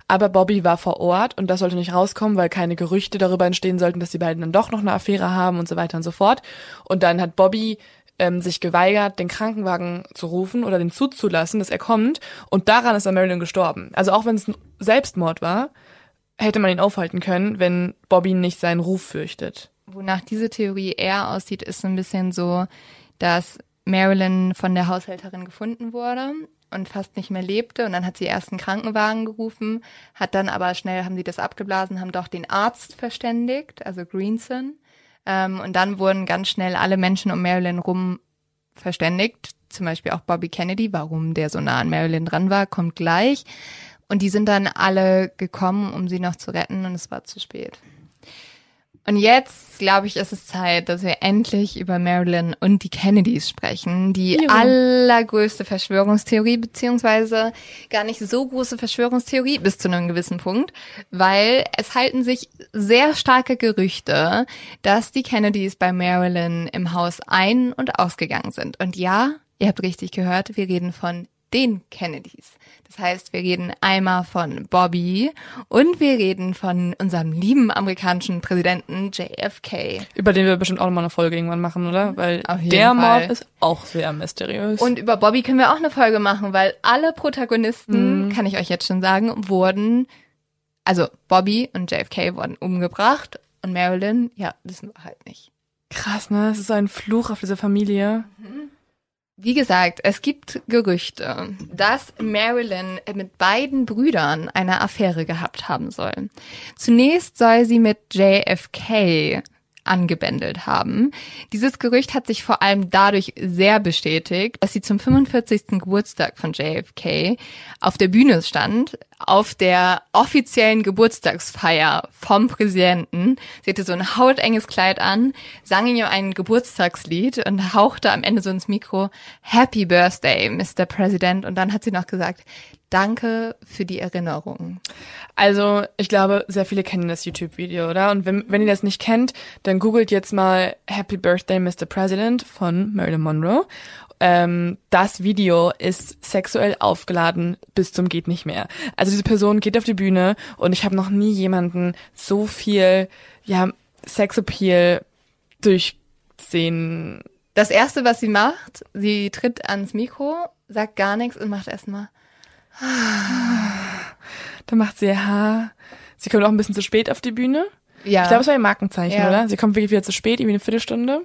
aber Bobby war vor Ort und das sollte nicht rauskommen, weil keine Gerüchte darüber entstehen sollten, dass die beiden dann doch noch eine Affäre haben und so weiter und so fort. Und dann hat Bobby ähm, sich geweigert, den Krankenwagen zu rufen oder den zuzulassen, dass er kommt. Und daran ist dann Marilyn gestorben. Also auch wenn es ein Selbstmord war, hätte man ihn aufhalten können, wenn Bobby nicht seinen Ruf fürchtet. Wonach diese Theorie eher aussieht, ist ein bisschen so, dass Marilyn von der Haushälterin gefunden wurde und fast nicht mehr lebte. Und dann hat sie erst einen Krankenwagen gerufen, hat dann aber schnell, haben sie das abgeblasen, haben doch den Arzt verständigt, also Greenson. Ähm, und dann wurden ganz schnell alle Menschen um Marilyn rum verständigt, zum Beispiel auch Bobby Kennedy, warum der so nah an Marilyn dran war, kommt gleich. Und die sind dann alle gekommen, um sie noch zu retten und es war zu spät. Und jetzt, glaube ich, ist es Zeit, dass wir endlich über Marilyn und die Kennedys sprechen. Die Jo. allergrößte Verschwörungstheorie, beziehungsweise gar nicht so große Verschwörungstheorie bis zu einem gewissen Punkt, weil es halten sich sehr starke Gerüchte, dass die Kennedys bei Marilyn im Haus ein- und ausgegangen sind. Und ja, ihr habt richtig gehört, wir reden von den Kennedys. Das heißt, wir reden einmal von Bobby und wir reden von unserem lieben amerikanischen Präsidenten JFK. Über den wir bestimmt auch nochmal eine Folge irgendwann machen, oder? Weil der Fall. Mord ist auch sehr mysteriös. Und über Bobby können wir auch eine Folge machen, weil alle Protagonisten, kann ich euch jetzt schon sagen, wurden, also Bobby und JFK wurden umgebracht und Marilyn, ja, wissen wir halt nicht. krass, ne? Es ist so ein Fluch auf diese Familie. Wie gesagt, es gibt Gerüchte, dass Marilyn mit beiden Brüdern eine Affäre gehabt haben soll. Zunächst soll sie mit JFK angebändelt haben. Dieses Gerücht hat sich vor allem dadurch sehr bestätigt, dass sie zum 45. Geburtstag von JFK auf der Bühne stand, auf der offiziellen Geburtstagsfeier vom Präsidenten. Sie hatte so ein hautenges Kleid an, sang ihm ein Geburtstagslied und hauchte am Ende so ins Mikro Happy Birthday, Mr. President. Und dann hat sie noch gesagt, danke für die Erinnerung. Also, ich glaube, sehr viele kennen das YouTube-Video, oder? Und wenn, wenn ihr das nicht kennt, dann googelt jetzt mal Happy Birthday, Mr. President von Marilyn Monroe. Ähm, das Video ist sexuell aufgeladen bis zum geht nicht mehr. Also diese Person geht auf die Bühne und ich habe noch nie jemanden so viel, ja, Sexappeal durchsehen. Das erste, was sie macht, sie tritt ans Mikro, sagt gar nichts und macht erstmal Da macht sie ha. Sie kommt auch ein bisschen zu spät auf die Bühne. ja. Ich glaube, es war ihr Markenzeichen, Ja. oder? Sie kommt wirklich wieder zu spät, irgendwie eine Viertelstunde.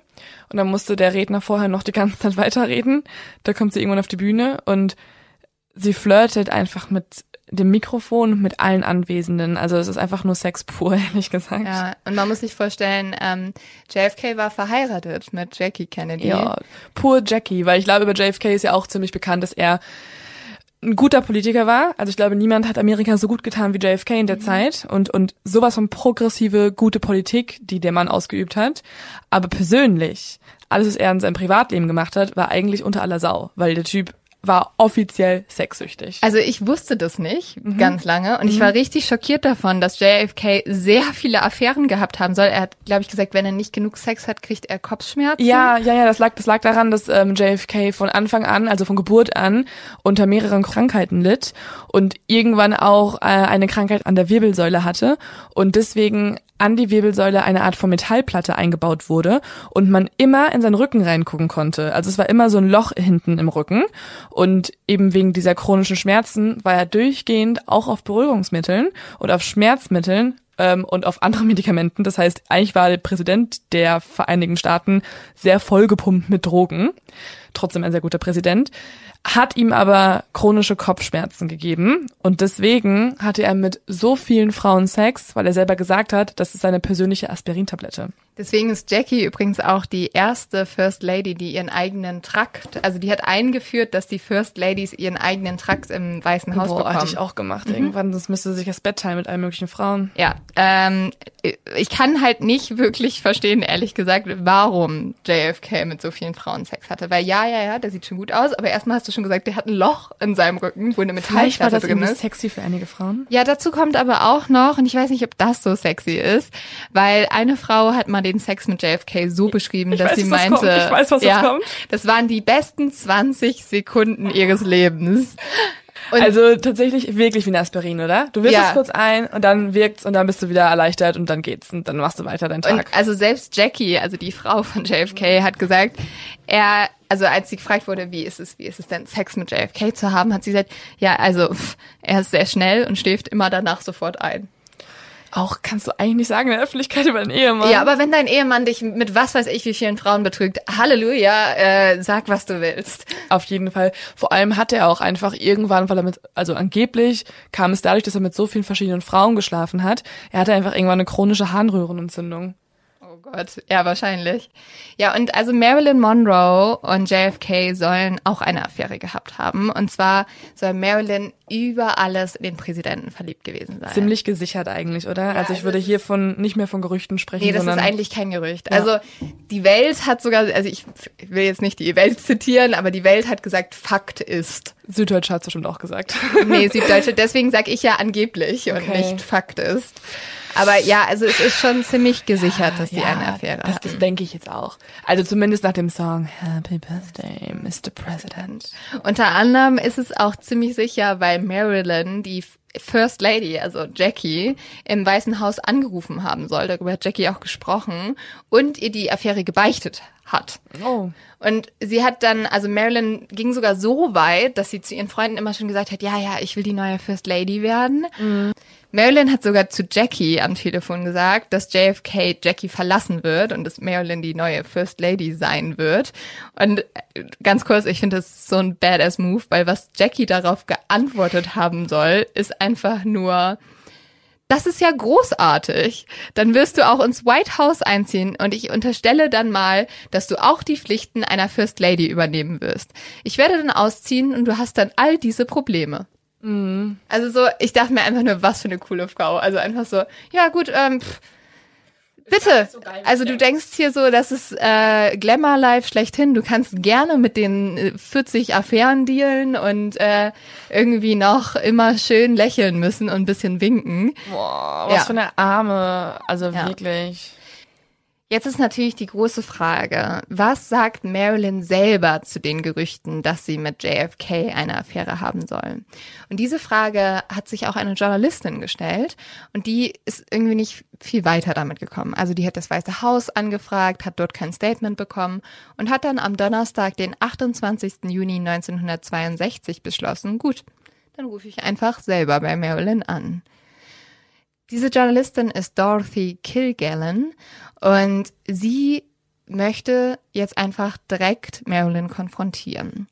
Und dann musste der Redner vorher noch die ganze Zeit weiterreden. Da kommt sie irgendwann auf die Bühne und sie flirtet einfach mit dem Mikrofon und mit allen Anwesenden. Also es ist einfach nur Sex pur, ehrlich gesagt. Ja, und man muss sich vorstellen, ähm, JFK war verheiratet mit Jackie Kennedy. Ja, pur Jackie, weil ich glaube, über JFK ist ja auch ziemlich bekannt, dass er ein guter Politiker war. Also ich glaube, niemand hat Amerika so gut getan wie JFK in der Zeit und, und sowas von progressive, gute Politik, die der Mann ausgeübt hat. Aber persönlich, alles, was er in seinem Privatleben gemacht hat, war eigentlich unter aller Sau, weil der Typ war offiziell sexsüchtig. Also ich wusste das nicht Mhm. ganz lange und ich war richtig schockiert davon, dass JFK sehr viele Affären gehabt haben soll. Er hat, glaube ich, gesagt, wenn er nicht genug Sex hat, kriegt er Kopfschmerzen. Ja, ja, ja, das lag, das lag daran, dass ähm, JFK von Anfang an, also von Geburt an, unter mehreren Krankheiten litt und irgendwann auch äh, eine Krankheit an der Wirbelsäule hatte und deswegen an die Wirbelsäule eine Art von Metallplatte eingebaut wurde und man immer in seinen Rücken reingucken konnte. Also es war immer so ein Loch hinten im Rücken Und eben wegen dieser chronischen Schmerzen war er durchgehend auch auf Beruhigungsmitteln und auf Schmerzmitteln ähm, und auf andere Medikamenten. Das heißt, eigentlich war der Präsident der Vereinigten Staaten sehr vollgepumpt mit Drogen. Trotzdem ein sehr guter Präsident hat ihm aber chronische Kopfschmerzen gegeben und deswegen hatte er mit so vielen Frauen Sex, weil er selber gesagt hat, das ist seine persönliche Aspirintablette. Deswegen ist Jackie übrigens auch die erste First Lady, die ihren eigenen Trakt, also die hat eingeführt, dass die First Ladies ihren eigenen Trakt im Weißen Haus Boah, bekommen. hatte ich auch gemacht mhm. irgendwann, sonst müsste sich das Bett teilen mit allen möglichen Frauen. Ja, ähm, ich kann halt nicht wirklich verstehen, ehrlich gesagt, warum JFK mit so vielen Frauen Sex hatte. Weil ja, ja, ja, der sieht schon gut aus, aber erstmal hast du schon gesagt, der hat ein Loch in seinem Rücken, wo eine Vielleicht war das drin ist. sexy für einige Frauen. Ja, dazu kommt aber auch noch, und ich weiß nicht, ob das so sexy ist, weil eine Frau hat mal den Sex mit JFK so beschrieben, ich dass weiß, sie meinte, das ich weiß, was ja, kommt. das waren die besten 20 Sekunden ihres Lebens. Und also tatsächlich wirklich wie ein Aspirin, oder? Du wirst ja. es kurz ein und dann wirkt's und dann bist du wieder erleichtert und dann geht's und dann machst du weiter deinen Tag. Und also selbst Jackie, also die Frau von JFK, hat gesagt, er, also als sie gefragt wurde, wie ist es, wie ist es denn Sex mit JFK zu haben, hat sie gesagt, ja, also er ist sehr schnell und schläft immer danach sofort ein auch kannst du eigentlich nicht sagen in der Öffentlichkeit über einen Ehemann. Ja, aber wenn dein Ehemann dich mit was weiß ich wie vielen Frauen betrügt, Halleluja, äh, sag was du willst. Auf jeden Fall. Vor allem hat er auch einfach irgendwann, weil er mit, also angeblich kam es dadurch, dass er mit so vielen verschiedenen Frauen geschlafen hat, er hatte einfach irgendwann eine chronische Harnröhrenentzündung. Gott, ja, wahrscheinlich. Ja, und also Marilyn Monroe und JFK sollen auch eine Affäre gehabt haben. Und zwar soll Marilyn über alles in den Präsidenten verliebt gewesen sein. Ziemlich gesichert eigentlich, oder? Ja, also ich würde hier von nicht mehr von Gerüchten sprechen. Nee, das sondern ist eigentlich kein Gerücht. Ja. Also die Welt hat sogar, also ich will jetzt nicht die Welt zitieren, aber die Welt hat gesagt, Fakt ist. Süddeutsche hat es bestimmt auch gesagt. Nee, Süddeutsche, deswegen sage ich ja angeblich und okay. nicht Fakt ist. Aber ja, also es ist schon ziemlich gesichert, dass die ja, eine Affäre das, hatten. Das denke ich jetzt auch. Also zumindest nach dem Song Happy Birthday, Mr. President. Unter anderem ist es auch ziemlich sicher, weil Marilyn, die First Lady, also Jackie, im Weißen Haus angerufen haben soll. Darüber hat Jackie auch gesprochen und ihr die Affäre gebeichtet hat. Oh. Und sie hat dann, also Marilyn ging sogar so weit, dass sie zu ihren Freunden immer schon gesagt hat, ja, ja, ich will die neue First Lady werden. Mhm. Marilyn hat sogar zu Jackie am Telefon gesagt, dass JFK Jackie verlassen wird und dass Marilyn die neue First Lady sein wird. Und äh, ganz kurz, ich finde das so ein badass Move, weil was Jackie darauf geantwortet haben soll, ist einfach nur, das ist ja großartig. Dann wirst du auch ins White House einziehen und ich unterstelle dann mal, dass du auch die Pflichten einer First Lady übernehmen wirst. Ich werde dann ausziehen und du hast dann all diese Probleme. Mhm. Also so, ich dachte mir einfach nur, was für eine coole Frau. Also einfach so, ja gut, ähm, pff, bitte. So also du denkst hier so, das ist äh, Glamour Life schlechthin. Du kannst gerne mit den 40 äh, Affären dealen und äh, irgendwie noch immer schön lächeln müssen und ein bisschen winken. Boah, was ja. für eine Arme. Also ja. wirklich. Jetzt ist natürlich die große Frage, was sagt Marilyn selber zu den Gerüchten, dass sie mit JFK eine Affäre haben soll? Und diese Frage hat sich auch eine Journalistin gestellt und die ist irgendwie nicht viel weiter damit gekommen. Also die hat das Weiße Haus angefragt, hat dort kein Statement bekommen und hat dann am Donnerstag, den 28. Juni 1962 beschlossen, gut, dann rufe ich einfach selber bei Marilyn an. Diese Journalistin ist Dorothy Kilgallen und sie möchte jetzt einfach direkt Marilyn konfrontieren.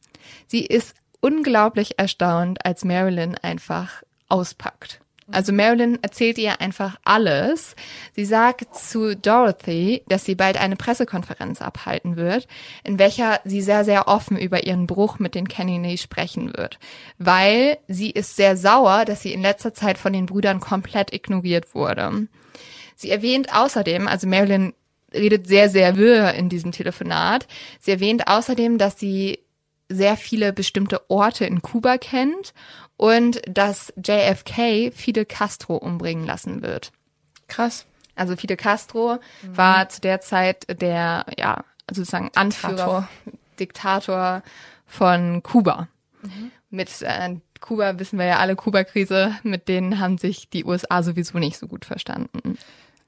Sie ist unglaublich erstaunt, als Marilyn einfach auspackt. Also Marilyn erzählt ihr einfach alles. Sie sagt zu Dorothy, dass sie bald eine Pressekonferenz abhalten wird, in welcher sie sehr, sehr offen über ihren Bruch mit den Kennedy sprechen wird. Weil sie ist sehr sauer, dass sie in letzter Zeit von den Brüdern komplett ignoriert wurde. Sie erwähnt außerdem, also Marilyn redet sehr, sehr wirr in diesem Telefonat. Sie erwähnt außerdem, dass sie sehr viele bestimmte Orte in Kuba kennt und dass JFK Fidel Castro umbringen lassen wird. Krass. Also Fidel Castro mhm. war zu der Zeit der, ja, sozusagen Anführer, Diktator von Kuba. Mhm. Mit äh, Kuba wissen wir ja alle, Kuba-Krise, mit denen haben sich die USA sowieso nicht so gut verstanden.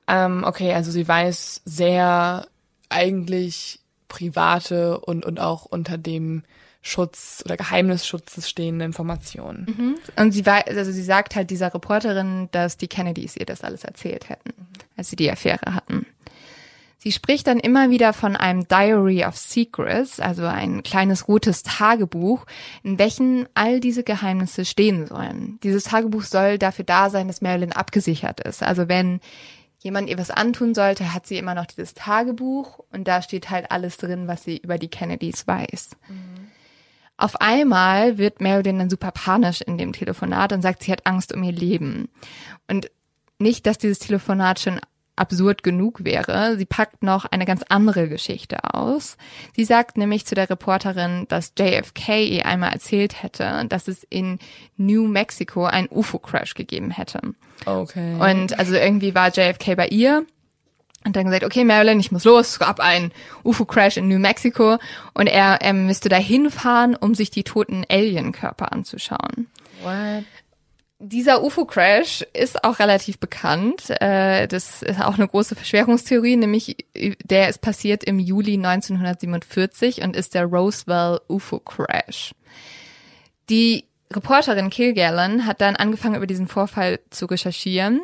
Ähm, okay, also sie weiß sehr eigentlich private und, und auch unter dem Schutz oder Geheimnisschutzes stehende Informationen. Mhm. Und sie war, also sie sagt halt dieser Reporterin, dass die Kennedys ihr das alles erzählt hätten, als sie die Affäre hatten. Sie spricht dann immer wieder von einem Diary of Secrets, also ein kleines rotes Tagebuch, in welchem all diese Geheimnisse stehen sollen. Dieses Tagebuch soll dafür da sein, dass Marilyn abgesichert ist. Also wenn jemand ihr was antun sollte, hat sie immer noch dieses Tagebuch und da steht halt alles drin, was sie über die Kennedys weiß. Mhm. Auf einmal wird Marilyn dann super panisch in dem Telefonat und sagt, sie hat Angst um ihr Leben. Und nicht, dass dieses Telefonat schon absurd genug wäre. Sie packt noch eine ganz andere Geschichte aus. Sie sagt nämlich zu der Reporterin, dass JFK ihr einmal erzählt hätte, dass es in New Mexico einen UFO-Crash gegeben hätte. Okay. Und also irgendwie war JFK bei ihr und dann gesagt, okay, Marilyn, ich muss los, es gab einen UFO-Crash in New Mexico und er, er müsste da hinfahren, um sich die toten Alien-Körper anzuschauen. What? Dieser UFO-Crash ist auch relativ bekannt. Äh, das ist auch eine große Verschwörungstheorie, nämlich der ist passiert im Juli 1947 und ist der Roswell UFO-Crash. Die Reporterin Kilgallen hat dann angefangen, über diesen Vorfall zu recherchieren.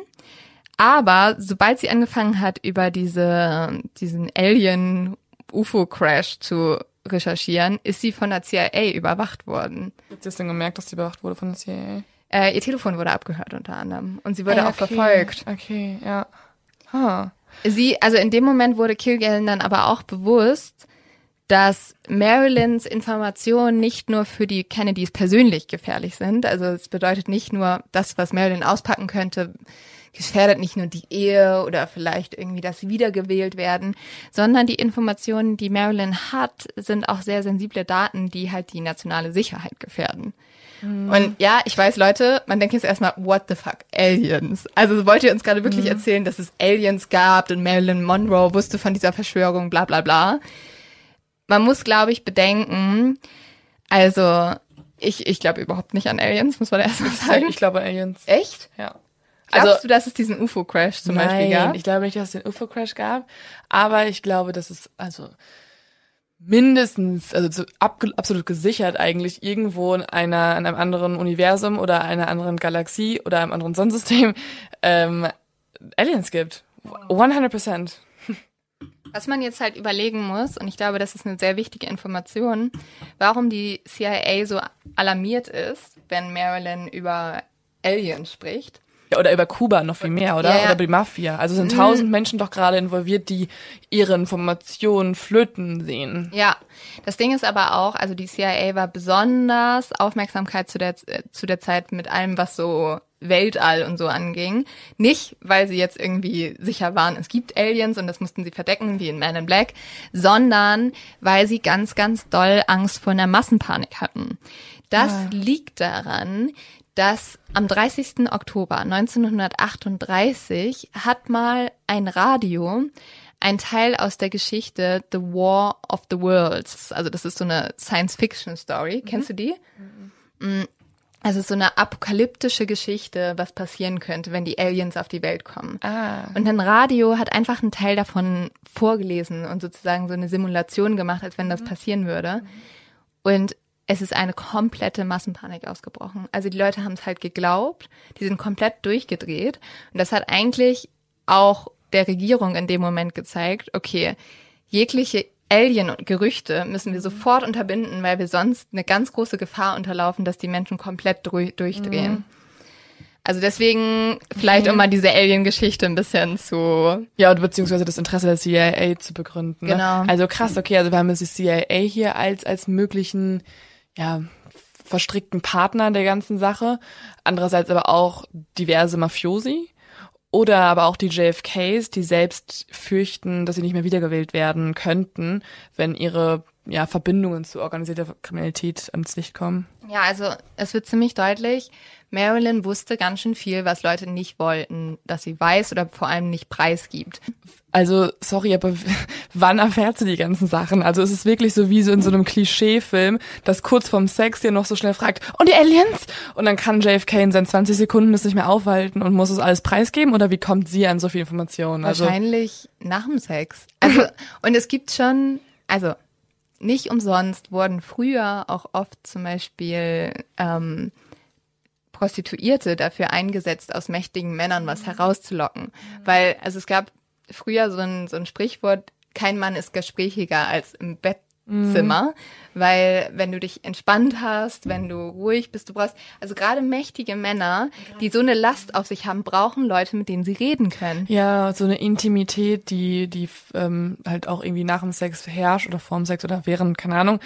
Aber sobald sie angefangen hat, über diese, diesen Alien-UFO-Crash zu recherchieren, ist sie von der CIA überwacht worden. Hat sie denn gemerkt, dass sie überwacht wurde von der CIA? Äh, ihr Telefon wurde abgehört unter anderem und sie wurde ah, okay. auch verfolgt. Okay, ja. Huh. Sie, also in dem Moment wurde Kilgallen dann aber auch bewusst, dass Marilyns Informationen nicht nur für die Kennedys persönlich gefährlich sind. Also es bedeutet nicht nur das, was Marilyn auspacken könnte, gefährdet nicht nur die Ehe oder vielleicht irgendwie das Wiedergewählt werden, sondern die Informationen, die Marilyn hat, sind auch sehr sensible Daten, die halt die nationale Sicherheit gefährden. Mhm. Und ja, ich weiß, Leute, man denkt jetzt erstmal, what the fuck, Aliens? Also wollt ihr uns gerade wirklich mhm. erzählen, dass es Aliens gab und Marilyn Monroe wusste von dieser Verschwörung, bla bla bla. Man muss, glaube ich, bedenken, also ich, ich glaube überhaupt nicht an Aliens, muss man erst mal sagen. Ich glaube Aliens. Echt? Ja. Glaubst also, du, dass es diesen UFO-Crash zum nein, Beispiel gab? ich glaube nicht, dass es den UFO-Crash gab, aber ich glaube, dass es, also mindestens, also zu, ab, absolut gesichert eigentlich irgendwo in einer, in einem anderen Universum oder einer anderen Galaxie oder einem anderen Sonnensystem ähm, Aliens gibt. 100 Prozent. Was man jetzt halt überlegen muss, und ich glaube, das ist eine sehr wichtige Information, warum die CIA so alarmiert ist, wenn Marilyn über Aliens spricht. Ja, oder über Kuba noch viel mehr, oder? Ja, ja. Oder über die Mafia. Also sind mhm. tausend mhm. Menschen doch gerade involviert, die ihre Informationen flöten sehen. Ja, das Ding ist aber auch, also die CIA war besonders Aufmerksamkeit zu der, zu der Zeit mit allem, was so Weltall und so anging. Nicht, weil sie jetzt irgendwie sicher waren, es gibt Aliens und das mussten sie verdecken, wie in Man in Black, sondern weil sie ganz, ganz doll Angst vor einer Massenpanik hatten. Das ja. liegt daran, dass am 30. Oktober 1938 hat mal ein Radio ein Teil aus der Geschichte The War of the Worlds, also das ist so eine Science-Fiction-Story, mhm. kennst du die? Mhm. Also so eine apokalyptische Geschichte, was passieren könnte, wenn die Aliens auf die Welt kommen. Ah. Und ein Radio hat einfach einen Teil davon vorgelesen und sozusagen so eine Simulation gemacht, als wenn das mhm. passieren würde. Und es ist eine komplette Massenpanik ausgebrochen. Also die Leute haben es halt geglaubt, die sind komplett durchgedreht. Und das hat eigentlich auch der Regierung in dem Moment gezeigt, okay, jegliche Alien-Gerüchte müssen wir sofort unterbinden, weil wir sonst eine ganz große Gefahr unterlaufen, dass die Menschen komplett durchdrehen. Mhm. Also deswegen vielleicht um mal diese Alien-Geschichte ein bisschen zu ja und beziehungsweise das Interesse der CIA zu begründen. Ne? Genau. Also krass, okay, also wir haben jetzt die CIA hier als als möglichen ja, verstrickten Partner der ganzen Sache, andererseits aber auch diverse Mafiosi oder aber auch die JFKs, die selbst fürchten, dass sie nicht mehr wiedergewählt werden könnten, wenn ihre ja, Verbindungen zu organisierter Kriminalität ans Licht kommen. Ja, also es wird ziemlich deutlich, Marilyn wusste ganz schön viel, was Leute nicht wollten, dass sie weiß oder vor allem nicht preisgibt. Also, sorry, aber wann erfährt sie die ganzen Sachen? Also es ist wirklich so wie so in so einem Klischeefilm, dass kurz vorm Sex dir noch so schnell fragt, und die Aliens? Und dann kann JFK in seinen 20 Sekunden das nicht mehr aufhalten und muss es alles preisgeben? Oder wie kommt sie an so viel Informationen? Also Wahrscheinlich nach dem Sex. Also, und es gibt schon, also nicht umsonst wurden früher auch oft zum Beispiel ähm, Prostituierte dafür eingesetzt, aus mächtigen Männern was herauszulocken. Weil, also es gab früher so ein, so ein Sprichwort, kein Mann ist gesprächiger als im Bettzimmer, weil wenn du dich entspannt hast, wenn du ruhig bist, du brauchst, also gerade mächtige Männer, die so eine Last auf sich haben, brauchen Leute, mit denen sie reden können. Ja, so eine Intimität, die, die ähm, halt auch irgendwie nach dem Sex herrscht oder vorm Sex oder während, keine Ahnung.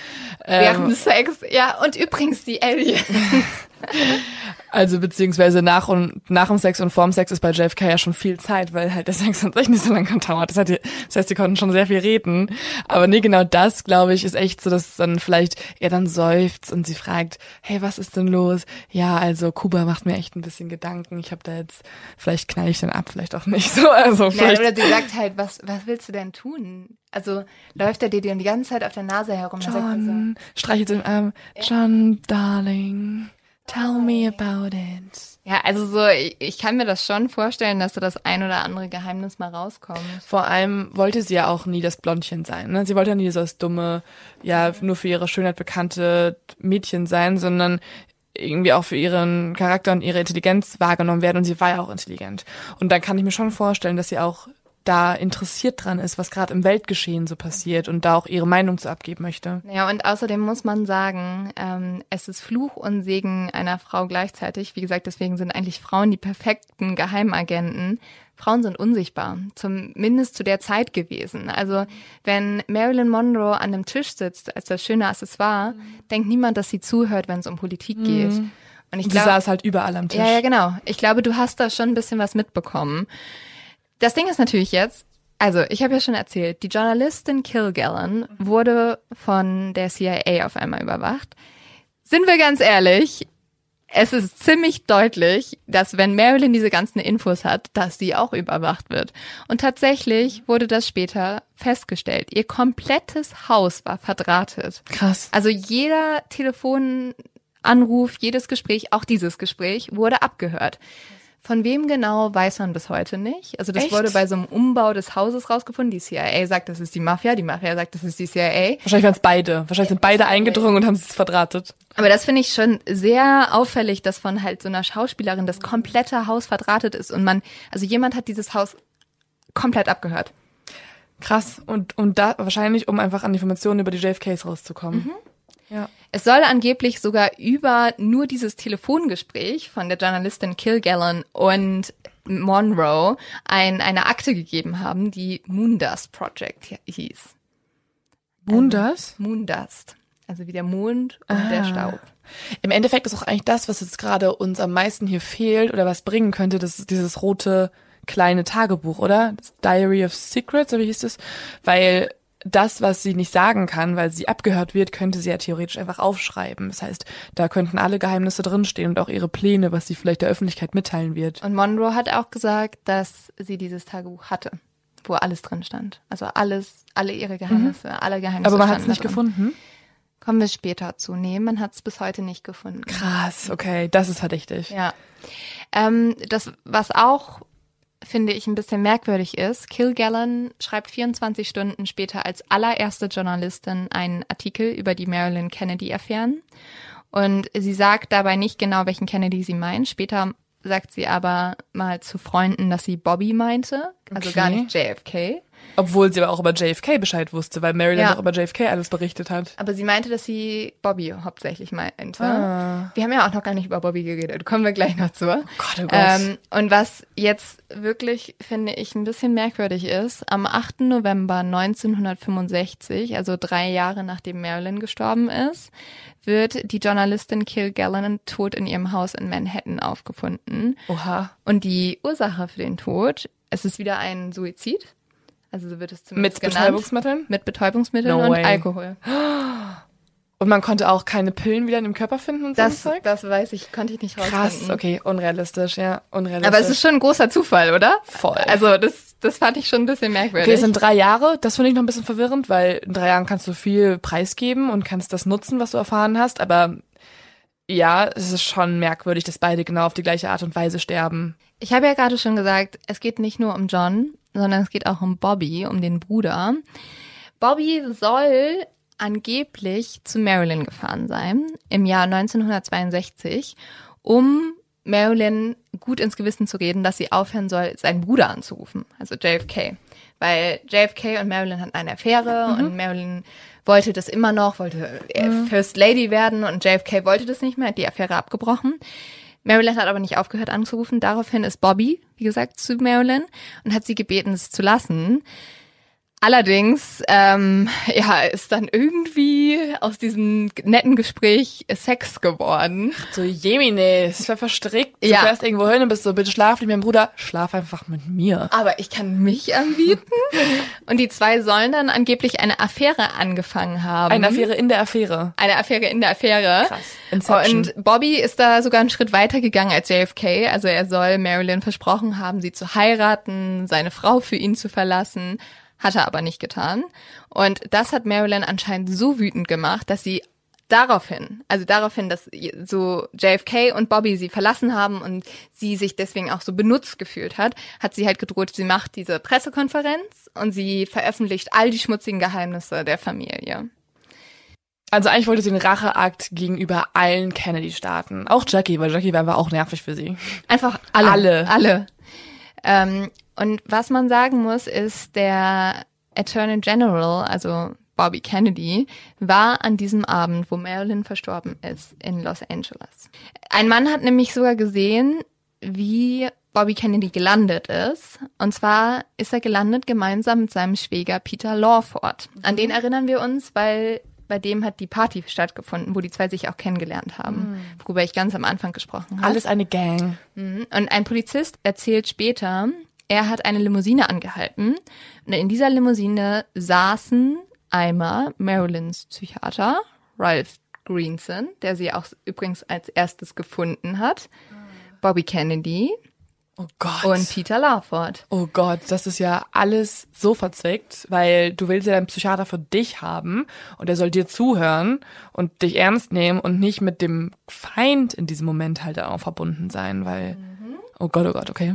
Während Ähm, des Sex, ja, und übrigens die Alien. also beziehungsweise nach und nach dem Sex und vorm Sex ist bei JFK ja schon viel Zeit, weil halt der Sex an sich nicht so lange gedauert. Das, hat die, das heißt, die konnten schon sehr viel reden. Aber nee, genau das, glaube ich, ist echt so, dass dann vielleicht er dann seufzt und sie fragt, hey, was ist denn los? Ja, also Kuba macht mir echt ein bisschen Gedanken. Ich habe da jetzt, vielleicht knall ich den ab, vielleicht auch nicht so. Also Nein, vielleicht. oder sie sagt halt, was, was willst du denn tun? Also läuft er dir die ganze Zeit auf der Nase herum. Dann sagt er so, John, streichelt den Arm. John, darling, tell me about it. Ja, also so, ich, ich kann mir das schon vorstellen, dass da das ein oder andere Geheimnis mal rauskommt. Vor allem wollte sie ja auch nie das Blondchen sein. Ne? Sie wollte ja nie so das dumme, ja, nur für ihre Schönheit bekannte Mädchen sein, sondern irgendwie auch für ihren Charakter und ihre Intelligenz wahrgenommen werden. Und sie war ja auch intelligent. Und dann kann ich mir schon vorstellen, dass sie auch da interessiert dran ist, was gerade im Weltgeschehen so passiert und da auch ihre Meinung zu abgeben möchte. Ja, und außerdem muss man sagen, ähm, es ist Fluch und Segen einer Frau gleichzeitig. Wie gesagt, deswegen sind eigentlich Frauen die perfekten Geheimagenten. Frauen sind unsichtbar, zumindest zu der Zeit gewesen. Also wenn Marilyn Monroe an einem Tisch sitzt als das schöne Accessoire, denkt niemand, dass sie zuhört, wenn es um Politik geht. Und ich Und sie glaube, saß halt überall am Tisch. Ja, ja, genau. Ich glaube, du hast da schon ein bisschen was mitbekommen. Das Ding ist natürlich jetzt, also ich habe ja schon erzählt, die Journalistin Kilgallen wurde von der CIA auf einmal überwacht. Sind wir ganz ehrlich, es ist ziemlich deutlich, dass wenn Marilyn diese ganzen Infos hat, dass sie auch überwacht wird. Und tatsächlich wurde das später festgestellt. Ihr komplettes Haus war verdrahtet. Krass. Also jeder Telefonanruf, jedes Gespräch, auch dieses Gespräch wurde abgehört. Von wem genau weiß man bis heute nicht. Also das Echt? wurde bei so einem Umbau des Hauses rausgefunden. Die CIA sagt, das ist die Mafia, die Mafia sagt, das ist die CIA. Wahrscheinlich waren es beide. Wahrscheinlich sind beide eingedrungen und haben es verdrahtet. Aber das finde ich schon sehr auffällig, dass von halt so einer Schauspielerin das komplette Haus verdrahtet ist und man, also jemand hat dieses Haus komplett abgehört. Krass. Und, und da wahrscheinlich, um einfach an Informationen über die JFKs rauszukommen. Ja. Es soll angeblich sogar über nur dieses Telefongespräch von der Journalistin Kilgallen und Monroe ein, eine Akte gegeben haben, die Moondust Project hieß. Moondust? Moondust. Also wie der Mond und der Staub. Im Endeffekt ist auch eigentlich das, was jetzt gerade uns am meisten hier fehlt oder was bringen könnte, das ist dieses rote kleine Tagebuch, oder? Das Diary of Secrets, oder wie hieß das? Weil das, was sie nicht sagen kann, weil sie abgehört wird, könnte sie ja theoretisch einfach aufschreiben. Das heißt, da könnten alle Geheimnisse drinstehen und auch ihre Pläne, was sie vielleicht der Öffentlichkeit mitteilen wird. Und Monroe hat auch gesagt, dass sie dieses Tagebuch hatte, wo alles drin stand. Also alles, alle ihre Geheimnisse, alle Geheimnisse. Aber man hat es nicht drin. gefunden. Kommen wir später zu. Nee, man hat es bis heute nicht gefunden. Krass, okay, das ist verdächtig. Ja. Ähm, das, was auch, finde ich, ein bisschen merkwürdig ist, Kilgallen schreibt 24 Stunden später als allererste Journalistin einen Artikel über die Marilyn Kennedy-Affären. Und sie sagt dabei nicht genau, welchen Kennedy sie meint. Später sagt sie aber mal zu Freunden, dass sie Bobby meinte, also Okay. gar nicht JFK. Obwohl sie aber auch über JFK Bescheid wusste, weil Marilyn Ja. doch über JFK alles berichtet hat. Aber sie meinte, dass sie Bobby hauptsächlich meinte. Ah. Wir haben ja auch noch gar nicht über Bobby geredet. Kommen wir gleich noch zu. Gott, oh Gott. Ähm, und was jetzt wirklich, finde ich, ein bisschen merkwürdig ist, am 8. November 1965, also drei Jahre nachdem Marilyn gestorben ist, wird die Journalistin Kilgallen tot in ihrem Haus in Manhattan aufgefunden. Oha. Und die Ursache für den Tod, es ist wieder ein Suizid. Also so wird es zumindest Mit genannt. Betäubungsmitteln? Mit Betäubungsmitteln No und way. Alkohol. Und man konnte auch keine Pillen wieder in dem Körper finden und so Das, Zeug? das weiß ich, konnte ich nicht rausfinden. Krass, okay, unrealistisch, ja, unrealistisch. Aber es ist schon ein großer Zufall, oder? Voll. Also das, das fand ich schon ein bisschen merkwürdig. Okay, es sind drei Jahre. Das finde ich noch ein bisschen verwirrend, weil in drei Jahren kannst du viel preisgeben und kannst das nutzen, was du erfahren hast. Aber ja, es ist schon merkwürdig, dass beide genau auf die gleiche Art und Weise sterben. Ich habe ja gerade schon gesagt, es geht nicht nur um John, sondern es geht auch um Bobby, um den Bruder. Bobby soll angeblich zu Marilyn gefahren sein im Jahr 1962, um Marilyn gut ins Gewissen zu reden, dass sie aufhören soll, seinen Bruder anzurufen, also JFK. Weil JFK und Marilyn hatten eine Affäre mhm. und Marilyn wollte das immer noch, wollte mhm. First Lady werden und JFK wollte das nicht mehr, hat die Affäre abgebrochen. Marilyn hat aber nicht aufgehört anzurufen. Daraufhin ist Bobby, wie gesagt, zu Marilyn und hat sie gebeten, es zu lassen. Allerdings, ähm, ja, ist dann irgendwie aus diesem netten Gespräch Sex geworden. So Jemine, es war verstrickt. Du ja. fährst irgendwo hin und bist so, bitte schlaf nicht mit dem Bruder, schlaf einfach mit mir. Aber ich kann mich anbieten. und die zwei sollen dann angeblich eine Affäre angefangen haben. Eine Affäre in der Affäre. Eine Affäre in der Affäre. Krass. Inception. Und Bobby ist da sogar einen Schritt weiter gegangen als JFK. Also er soll Marilyn versprochen haben, sie zu heiraten, seine Frau für ihn zu verlassen hat er aber nicht getan. Und das hat Marilyn anscheinend so wütend gemacht, dass sie daraufhin, also daraufhin, dass so JFK und Bobby sie verlassen haben und sie sich deswegen auch so benutzt gefühlt hat, hat sie halt gedroht, sie macht diese Pressekonferenz und sie veröffentlicht all die schmutzigen Geheimnisse der Familie. Also eigentlich wollte sie einen Racheakt gegenüber allen Kennedy-Staaten. Auch Jackie, weil Jackie war einfach auch nervig für sie. Einfach alle. Alle. alle. Ähm, und was man sagen muss, ist, der Attorney General, also Bobby Kennedy, war an diesem Abend, wo Marilyn verstorben ist, in Los Angeles. Ein Mann hat nämlich sogar gesehen, wie Bobby Kennedy gelandet ist. Und zwar ist er gelandet gemeinsam mit seinem Schwäger Peter Lawford. An den erinnern wir uns, weil bei dem hat die Party stattgefunden, wo die zwei sich auch kennengelernt haben, mhm. worüber ich ganz am Anfang gesprochen habe. Alles eine Gang. Mhm. Und ein Polizist erzählt später, er hat eine Limousine angehalten und in dieser Limousine saßen einmal Marilyns Psychiater, Ralph Greenson, der sie auch übrigens als erstes gefunden hat, Bobby Kennedy, Oh Gott. Und Peter Lawford. Oh Gott, das ist ja alles so verzwickt, weil du willst ja deinen Psychiater für dich haben und er soll dir zuhören und dich ernst nehmen und nicht mit dem Feind in diesem Moment halt auch verbunden sein, weil, mhm. oh Gott, oh Gott, okay.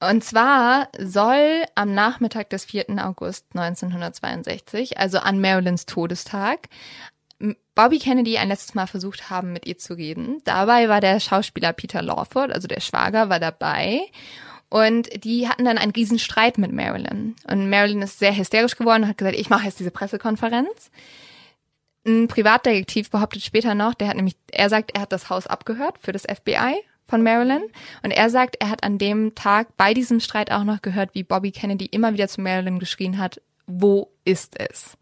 Und zwar soll am Nachmittag des 4. August 1962, also an Marilyns Todestag, Bobby Kennedy ein letztes Mal versucht haben, mit ihr zu reden. Dabei war der Schauspieler Peter Lawford, also der Schwager, war dabei. Und die hatten dann einen riesen Streit mit Marilyn. Und Marilyn ist sehr hysterisch geworden und hat gesagt, ich mache jetzt diese Pressekonferenz. Ein Privatdetektiv behauptet später noch, der hat nämlich, er sagt, er hat das Haus abgehört für das FBI von Marilyn. Und er sagt, er hat an dem Tag bei diesem Streit auch noch gehört, wie Bobby Kennedy immer wieder zu Marilyn geschrien hat, wo ist es?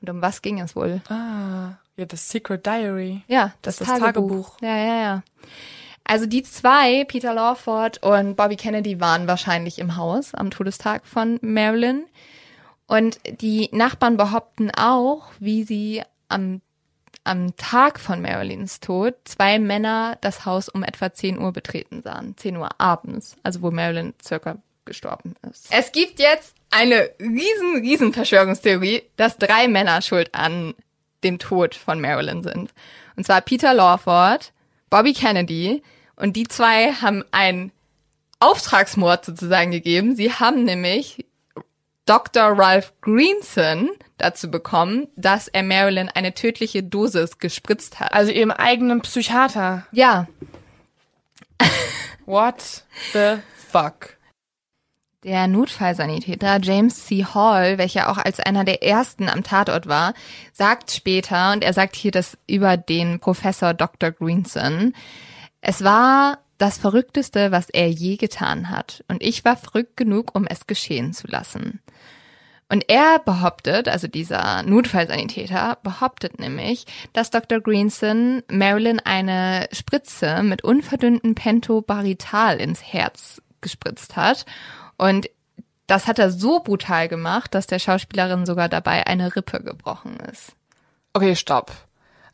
Und um was ging es wohl? Ah, ja, das Secret Diary. Ja, das, das, das Tagebuch. Tagebuch. Ja, ja, ja. Also die zwei, Peter Lawford und Bobby Kennedy, waren wahrscheinlich im Haus am Todestag von Marilyn. Und die Nachbarn behaupten auch, wie sie am, am Tag von Marilyns Tod zwei Männer das Haus um etwa 10 Uhr betreten sahen. 10 Uhr abends, also wo Marilyn circa gestorben ist. Es gibt jetzt eine riesen, riesen Verschwörungstheorie, dass drei Männer schuld an dem Tod von Marilyn sind. Und zwar Peter Lawford, Bobby Kennedy und die zwei haben einen Auftragsmord sozusagen gegeben. Sie haben nämlich Dr. Ralph Greenson dazu bekommen, dass er Marilyn eine tödliche Dosis gespritzt hat. Also ihrem eigenen Psychiater. Ja. What the fuck? Der Notfallsanitäter James C. Hall, welcher auch als einer der ersten am Tatort war, sagt später, und er sagt hier das über den Professor Dr. Greenson, es war das Verrückteste, was er je getan hat, und ich war verrückt genug, um es geschehen zu lassen. Und er behauptet, also dieser Notfallsanitäter behauptet nämlich, dass Dr. Greenson Marilyn eine Spritze mit unverdünnten Pentobarital ins Herz gespritzt hat und das hat er so brutal gemacht, dass der Schauspielerin sogar dabei eine Rippe gebrochen ist. Okay, stopp.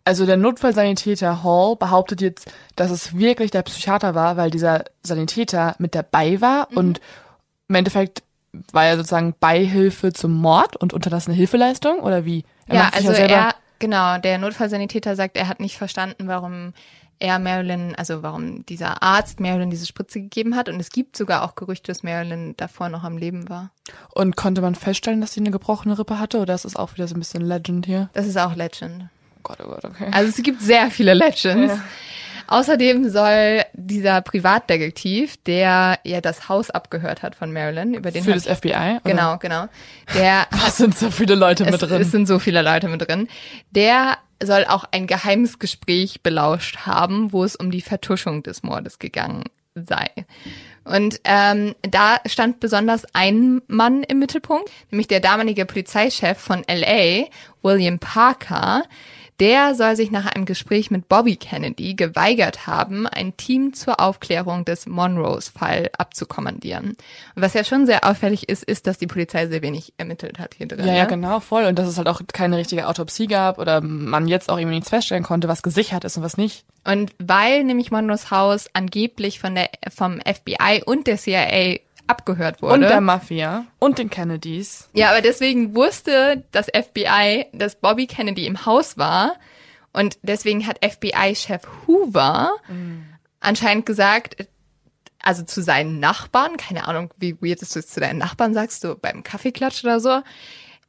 Also der Notfallsanitäter Hall behauptet jetzt, dass es wirklich der Psychiater war, weil dieser Sanitäter mit dabei war mhm. und im Endeffekt war er sozusagen Beihilfe zum Mord und unterlassene Hilfeleistung oder wie? Er ja, also ja er, genau, der Notfallsanitäter sagt, er hat nicht verstanden, warum er Marilyn, also warum dieser Arzt Marilyn diese Spritze gegeben hat. Und es gibt sogar auch Gerüchte, dass Marilyn davor noch am Leben war. Und konnte man feststellen, dass sie eine gebrochene Rippe hatte oder ist das auch wieder so ein bisschen Legend hier? Das ist auch Legend. Oh Gott, oh Gott, okay. Also es gibt sehr viele Legends. Ja. Außerdem soll dieser Privatdetektiv, der ja das Haus abgehört hat von Marilyn, über den Für das FBI? Oder? Genau, genau. Der Was sind so viele Leute mit es, drin? es sind so viele Leute mit drin. Der soll auch ein geheimes Gespräch belauscht haben, wo es um die Vertuschung des Mordes gegangen sei. Und ähm, da stand besonders ein Mann im Mittelpunkt, nämlich der damalige Polizeichef von LA, William Parker. Der soll sich nach einem Gespräch mit Bobby Kennedy geweigert haben, ein Team zur Aufklärung des Monroes-Fall abzukommandieren. Und was ja schon sehr auffällig ist, ist, dass die Polizei sehr wenig ermittelt hat hier drin. ja, ja, ne? genau, voll. Und dass es halt auch keine richtige Autopsie gab oder man jetzt auch irgendwie nichts feststellen konnte, was gesichert ist und was nicht. Und weil nämlich Monroes Haus angeblich von der, vom FBI und der CIA abgehört wurde. Und der Mafia und den Kennedys. ja, aber deswegen wusste das FBI, dass Bobby Kennedy im Haus war. Und deswegen hat FBI-Chef Hoover anscheinend gesagt, also zu seinen Nachbarn, keine Ahnung, wie weird ist du es zu deinen Nachbarn sagst, du beim Kaffeeklatsch oder so.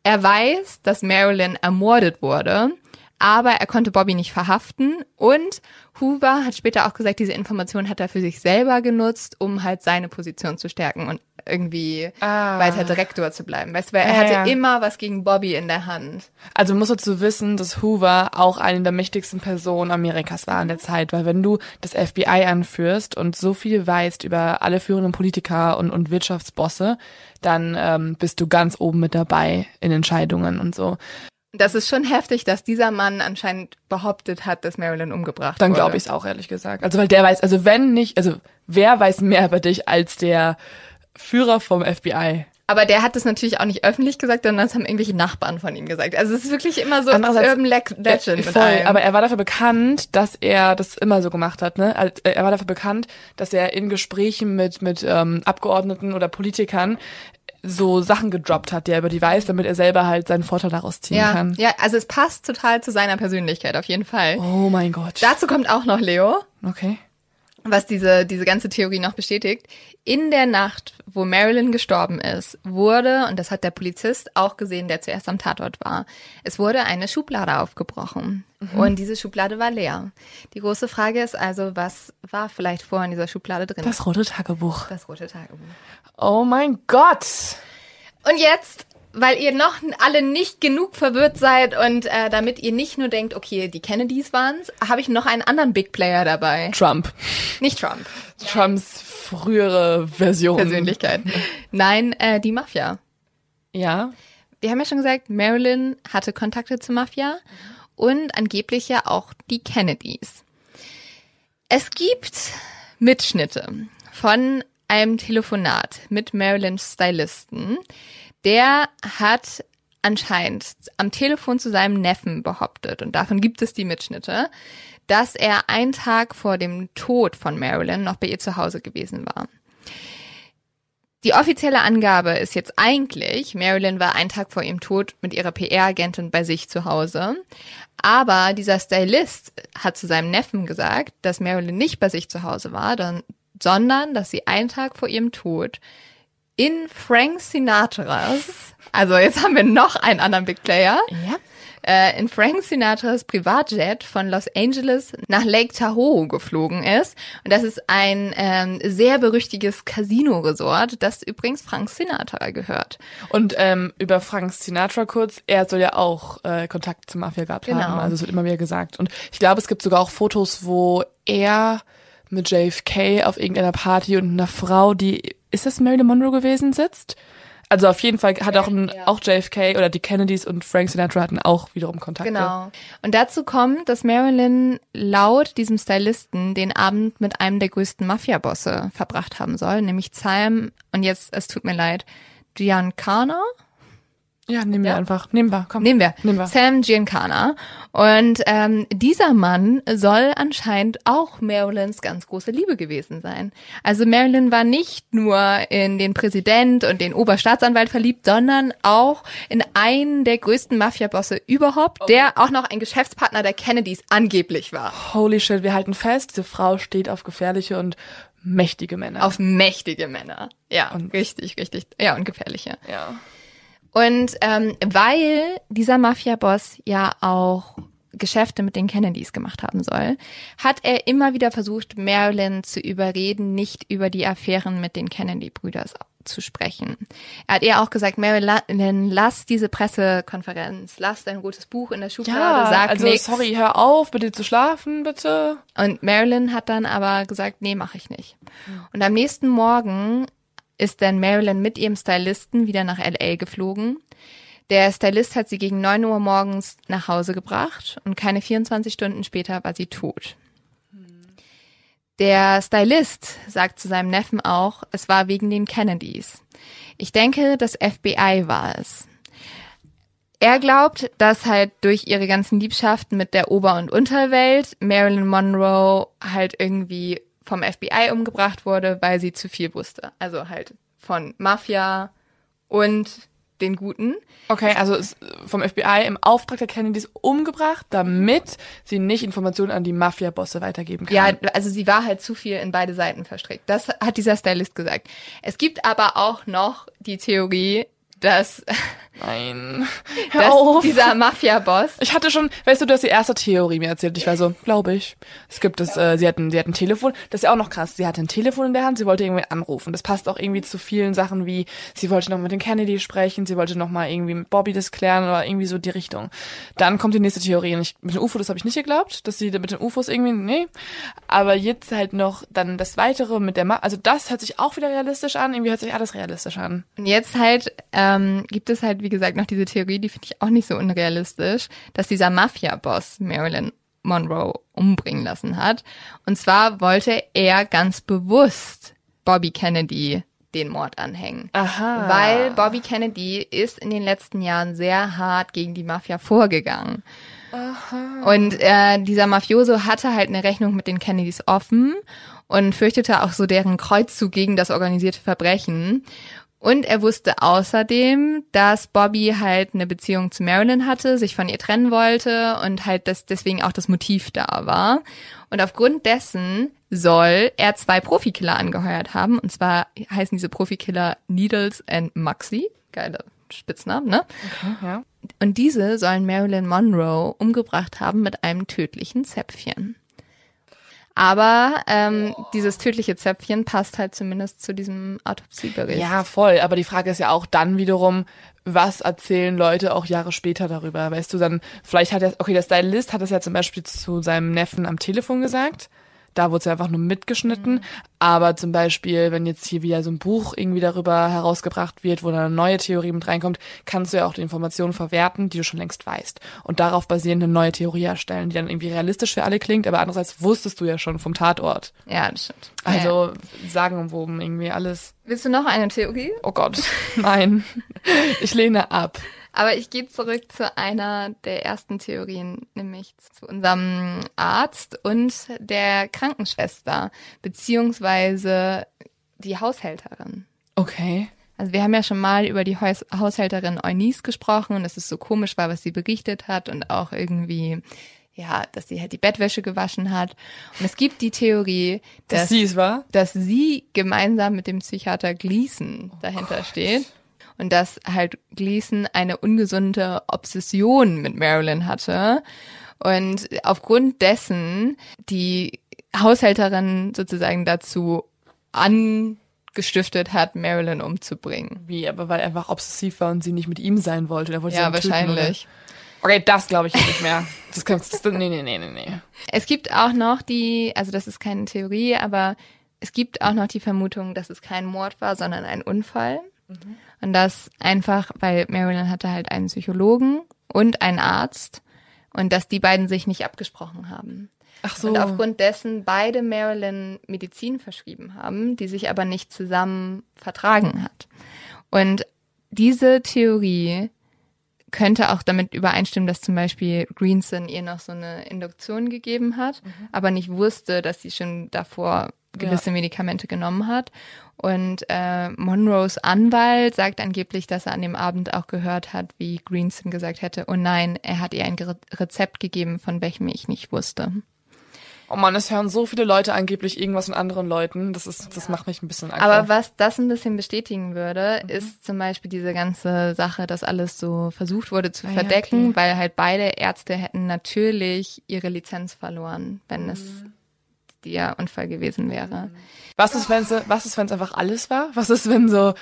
Er weiß, dass Marilyn ermordet wurde, aber er konnte Bobby nicht verhaften und Hoover hat später auch gesagt, diese Information hat er für sich selber genutzt, um halt seine Position zu stärken und irgendwie Ah. weiter Direktor zu bleiben. Weißt du, weil er Ja, hatte ja. immer was gegen Bobby in der Hand. Also man muss dazu wissen, dass Hoover auch eine der mächtigsten Personen Amerikas war in der Zeit, weil wenn du das FBI anführst und so viel weißt über alle führenden Politiker und, und Wirtschaftsbosse, dann ähm, bist du ganz oben mit dabei in Entscheidungen und so. Das ist schon heftig, dass dieser Mann anscheinend behauptet hat, dass Marilyn umgebracht Dann wurde. glaube ich es auch, ehrlich gesagt. Also weil der weiß, also wenn nicht, also wer weiß mehr über dich als der Führer vom FBI? Aber der hat das natürlich auch nicht öffentlich gesagt, sondern das haben irgendwelche Nachbarn von ihm gesagt. Also es ist wirklich immer so Urban Le Legend. Voll, aber er war dafür bekannt, dass er das immer so gemacht hat. Ne? Äh, Er war dafür bekannt, dass er in Gesprächen mit mit ähm, Abgeordneten oder Politikern so Sachen gedroppt hat, die er über die weiß, damit er selber halt seinen Vorteil daraus ziehen ja, kann. ja, also es passt total zu seiner Persönlichkeit auf jeden Fall. Oh mein Gott. Dazu kommt auch noch Leo, okay. Was diese, diese ganze Theorie noch bestätigt. In der Nacht, wo Marilyn gestorben ist, wurde, und das hat der Polizist auch gesehen, der zuerst am Tatort war, es wurde eine Schublade aufgebrochen. Und diese Schublade war leer. Die große Frage ist also, was war vielleicht vorher in dieser Schublade drin? Das rote Tagebuch. das rote Tagebuch. Oh mein Gott. Und jetzt, weil ihr noch alle nicht genug verwirrt seid und äh, damit ihr nicht nur denkt, okay, die Kennedys waren's, habe ich noch einen anderen Big Player dabei. Trump. Nicht Trump. Trumps frühere Version. Persönlichkeit. Nein, äh, die Mafia. Ja. Wir haben ja schon gesagt, Marilyn hatte Kontakte zur Mafia und angeblich ja auch die Kennedys. Es gibt Mitschnitte von einem Telefonat mit Marilyns Stylisten. Der hat anscheinend am Telefon zu seinem Neffen behauptet, und davon gibt es die Mitschnitte, dass er einen Tag vor dem Tod von Marilyn noch bei ihr zu Hause gewesen war. Die offizielle Angabe ist jetzt eigentlich, Marilyn war einen Tag vor ihrem Tod mit ihrer PR-Agentin bei sich zu Hause. Aber dieser Stylist hat zu seinem Neffen gesagt, dass Marilyn nicht bei sich zu Hause war, sondern dass sie einen Tag vor ihrem Tod in Frank Sinatras, also jetzt haben wir noch einen anderen Big Player, Ja. äh, in Frank Sinatras Privatjet von Los Angeles nach Lake Tahoe geflogen ist. Und das ist ein ähm, sehr berüchtiges Casino-Resort, das übrigens Frank Sinatra gehört. Und ähm, über Frank Sinatra kurz, er soll ja auch äh, Kontakt zur Mafia gehabt Genau. haben. Also es wird immer wieder gesagt. Und ich glaube, es gibt sogar auch Fotos, wo er mit JFK auf irgendeiner Party und einer Frau, die, ist das Marilyn Monroe gewesen, sitzt? Also auf jeden Fall hat auch, ein, Ja. auch JFK oder die Kennedys und Frank Sinatra hatten auch wiederum Kontakte. Genau. Und dazu kommt, dass Marilyn laut diesem Stylisten den Abend mit einem der größten Mafia-Bosse verbracht haben soll, nämlich Sam, und jetzt, es tut mir leid, Giancana? Ja, nehmen wir Ja? einfach. Nehmen wir, komm. Nehmen wir. Nehmen wir. Sam Giancana. Und ähm, dieser Mann soll anscheinend auch Marilyns ganz große Liebe gewesen sein. Also Marilyn war nicht nur in den Präsident und den Oberstaatsanwalt verliebt, sondern auch in einen der größten Mafia-Bosse überhaupt, der auch noch ein Geschäftspartner der Kennedys angeblich war. Holy shit, wir halten fest, diese Frau steht auf gefährliche und mächtige Männer. Auf mächtige Männer. Ja, Und- richtig, richtig. Ja, und gefährliche. ja. Und ähm, weil dieser Mafia-Boss ja auch Geschäfte mit den Kennedys gemacht haben soll, hat er immer wieder versucht, Marilyn zu überreden, nicht über die Affären mit den Kennedy-Brüdern zu sprechen. Er hat ihr auch gesagt, Marilyn, lass diese Pressekonferenz, lass dein rotes Buch in der Schublade, Ja, sag also nichts. sorry, hör auf, bitte zu schlafen, bitte. Und Marilyn hat dann aber gesagt, nee, mache ich nicht. Und am nächsten Morgen ist dann Marilyn mit ihrem Stylisten wieder nach LA geflogen. Der Stylist hat sie gegen 9 Uhr morgens nach Hause gebracht und keine 24 Stunden später war sie tot. Der Stylist sagt zu seinem Neffen auch, es war wegen den Kennedys. Ich denke, das FBI war es. Er glaubt, dass halt durch ihre ganzen Liebschaften mit der Ober- und Unterwelt Marilyn Monroe halt irgendwie vom FBI umgebracht wurde, weil sie zu viel wusste. Also halt von Mafia und den Guten. Okay, also vom FBI im Auftrag der Kennedys umgebracht, damit sie nicht Informationen an die Mafia-Bosse weitergeben kann. Ja, also sie war halt zu viel in beide Seiten verstrickt. Das hat dieser Stylist gesagt. Es gibt aber auch noch die Theorie, dass, Nein. Hör dass auf. dieser Mafia-Boss Ich hatte schon, weißt du, du hast die erste Theorie mir erzählt. Ich war so, glaube ich. Es gibt es, äh, sie hatten, sie hatten ein Telefon. Das ist ja auch noch krass. Sie hatte ein Telefon in der Hand, sie wollte irgendwie anrufen. Das passt auch irgendwie zu vielen Sachen wie, sie wollte noch mit den Kennedy sprechen, sie wollte noch mal irgendwie mit Bobby das klären oder irgendwie so die Richtung. Dann kommt die nächste Theorie. Und ich, mit den UFO, das habe ich nicht geglaubt, dass sie mit den UFOs irgendwie, nee. Aber jetzt halt noch dann das Weitere mit der, Ma also das hört sich auch wieder realistisch an. Irgendwie hört sich alles realistisch an. Und jetzt halt ähm, gibt es halt, wie gesagt, noch diese Theorie, die finde ich auch nicht so unrealistisch, dass dieser Mafia-Boss Marilyn Monroe umbringen lassen hat. Und zwar wollte er ganz bewusst Bobby Kennedy den Mord anhängen. Aha. Weil Bobby Kennedy ist in den letzten Jahren sehr hart gegen die Mafia vorgegangen. Und äh, dieser Mafioso hatte halt eine Rechnung mit den Kennedys offen und fürchtete auch so deren Kreuzzug gegen das organisierte Verbrechen. Und er wusste außerdem, dass Bobby halt eine Beziehung zu Marilyn hatte, sich von ihr trennen wollte und halt das deswegen auch das Motiv da war. Und aufgrund dessen soll er zwei Profikiller angeheuert haben. Und zwar heißen diese Profikiller Needles and Muxy. Geile Spitznamen, ne? ja. Und diese sollen Marilyn Monroe umgebracht haben mit einem tödlichen Zäpfchen. Aber ähm, dieses tödliche Zäpfchen passt halt zumindest zu diesem Autopsiebericht. Ja, voll. Aber die Frage ist ja auch dann wiederum, was erzählen Leute auch Jahre später darüber? Weißt du, dann, vielleicht hat er, okay, der Stylist hat das ja zum Beispiel zu seinem Neffen am Telefon gesagt. Da wurde es ja einfach nur mitgeschnitten. Aber zum Beispiel, wenn jetzt hier wieder so ein Buch irgendwie darüber herausgebracht wird, wo dann eine neue Theorie mit reinkommt, kannst du ja auch die Informationen verwerten, die du schon längst weißt. Und darauf basierend eine neue Theorie erstellen, die dann irgendwie realistisch für alle klingt, aber andererseits wusstest du ja schon vom Tatort. Ja, das stimmt. ja. Also sagenumwoben irgendwie alles. Willst du noch eine Theorie? Oh Gott, nein. Ich lehne ab. Aber ich gehe zurück zu einer der ersten Theorien, nämlich zu unserem Arzt und der Krankenschwester, beziehungsweise die Haushälterin. Okay. Also wir haben ja schon mal über die Haus Haushälterin Eunice gesprochen und dass es so komisch war, was sie berichtet hat und auch irgendwie, ja, dass sie halt die Bettwäsche gewaschen hat. Und es gibt die Theorie, Dass dass, sie es war? dass sie gemeinsam mit dem Psychiater Gleason dahinter steht. Und dass halt Gleason eine ungesunde Obsession mit Marilyn hatte. Und aufgrund dessen die Haushälterin sozusagen dazu angestiftet hat, Marilyn umzubringen. Wie, aber weil er einfach obsessiv war und sie nicht mit ihm sein wollte. Er wollte Ja, töten, wahrscheinlich. Oder? Okay, das glaube ich nicht mehr. Das kannst das, nee, nee, nee, nee, nee. Es gibt auch noch die, also das ist keine Theorie, aber es gibt auch noch die Vermutung, dass es kein Mord war, sondern ein Unfall. Und das einfach, weil Marilyn hatte halt einen Psychologen und einen Arzt und dass die beiden sich nicht abgesprochen haben. Ach so. Und aufgrund dessen beide Marilyn Medizin verschrieben haben, die sich aber nicht zusammen vertragen hat. Und diese Theorie könnte auch damit übereinstimmen, dass zum Beispiel Greenson ihr noch so eine Induktion gegeben hat, aber nicht wusste, dass sie schon davor gewisse Medikamente genommen hat. Und äh, Monroes Anwalt sagt angeblich, dass er an dem Abend auch gehört hat, wie Greenson gesagt hätte, oh nein, er hat ihr ein Ge Rezept gegeben, von welchem ich nicht wusste. Oh man, es hören so viele Leute angeblich irgendwas von anderen Leuten. Das ist, das macht mich ein bisschen Angst. Aber was das ein bisschen bestätigen würde, ist zum Beispiel diese ganze Sache, dass alles so versucht wurde zu Ah ja, verdecken, okay. weil halt beide Ärzte hätten natürlich ihre Lizenz verloren, wenn es Der Unfall gewesen wäre. Was ist, wenn sie, was ist, wenn es einfach alles war? Was ist, wenn so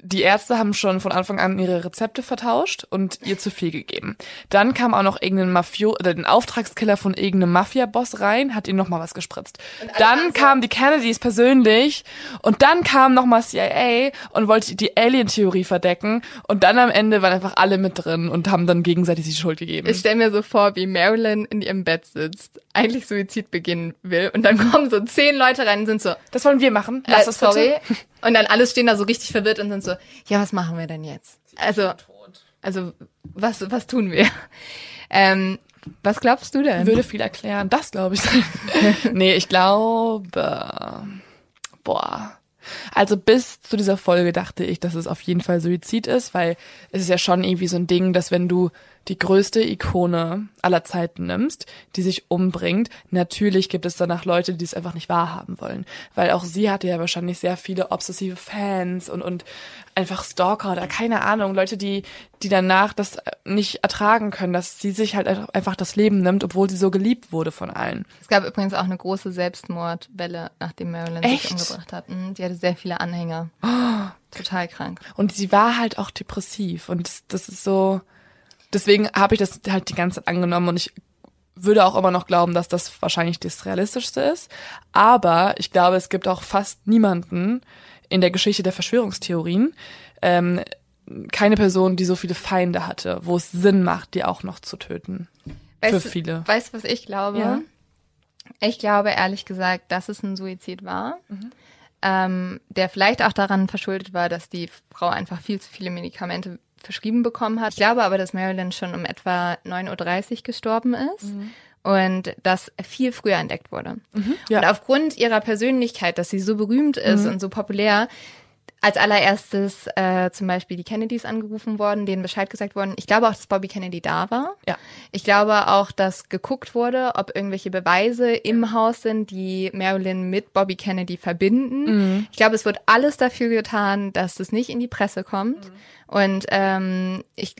die Ärzte haben schon von Anfang an ihre Rezepte vertauscht und ihr zu viel gegeben. Dann kam auch noch irgendein Mafio oder den Auftragskiller von irgendeinem Mafia-Boss rein, hat ihm noch mal was gespritzt. Dann kamen die Kennedys persönlich und dann kam noch mal CIA und wollte die Alien-Theorie verdecken und dann am Ende waren einfach alle mit drin und haben dann gegenseitig die Schuld gegeben. Ich stelle mir so vor, wie Marilyn in ihrem Bett sitzt, eigentlich Suizid beginnen will und dann kommen so zehn Leute rein und sind so, das wollen wir machen. Lass äh, das sorry. bitte. Und dann alle stehen da so richtig verwirrt und sind so, ja, was machen wir denn jetzt? Also, also was, was tun wir? Ähm, was glaubst du denn? Würde viel erklären. Das glaube ich. nee, ich glaube, boah. Also bis zu dieser Folge dachte ich, dass es auf jeden Fall Suizid ist, weil es ist ja schon irgendwie so ein Ding, dass wenn du die größte Ikone aller Zeiten nimmst, die sich umbringt, natürlich gibt es danach Leute, die es einfach nicht wahrhaben wollen. Weil auch sie hatte ja wahrscheinlich sehr viele obsessive Fans und, und einfach Stalker oder keine Ahnung, Leute, die, die danach das nicht ertragen können, dass sie sich halt einfach das Leben nimmt, obwohl sie so geliebt wurde von allen. Es gab übrigens auch eine große Selbstmordwelle, nachdem Marilyn Echt? sich umgebracht hat. Mhm, Die hatte sehr viele Anhänger. Total krank. Und sie war halt auch depressiv und das, das ist so, deswegen habe ich das halt die ganze Zeit angenommen und ich würde auch immer noch glauben, dass das wahrscheinlich das Realistischste ist. Aber ich glaube, es gibt auch fast niemanden in der Geschichte der Verschwörungstheorien, ähm, keine Person, die so viele Feinde hatte, wo es Sinn macht, die auch noch zu töten. Für Weißt du- viele. Weißt du, was ich glaube? Ja. Ich glaube ehrlich gesagt, dass es ein Suizid war, Mhm. ähm, der vielleicht auch daran verschuldet war, dass die Frau einfach viel zu viele Medikamente verschrieben bekommen hat. Ich glaube aber, dass Marilyn schon um etwa 9.30 Uhr gestorben ist. Mhm. Und das viel früher entdeckt wurde. Ja. Und aufgrund ihrer Persönlichkeit, dass sie so berühmt ist Mhm. und so populär, als allererstes äh, zum Beispiel die Kennedys angerufen worden, denen Bescheid gesagt worden. Ich glaube auch, dass Bobby Kennedy da war. Ja. Ich glaube auch, dass geguckt wurde, ob irgendwelche Beweise im Haus sind, die Marilyn mit Bobby Kennedy verbinden. Ich glaube, es wird alles dafür getan, dass es nicht in die Presse kommt. Und ähm, ich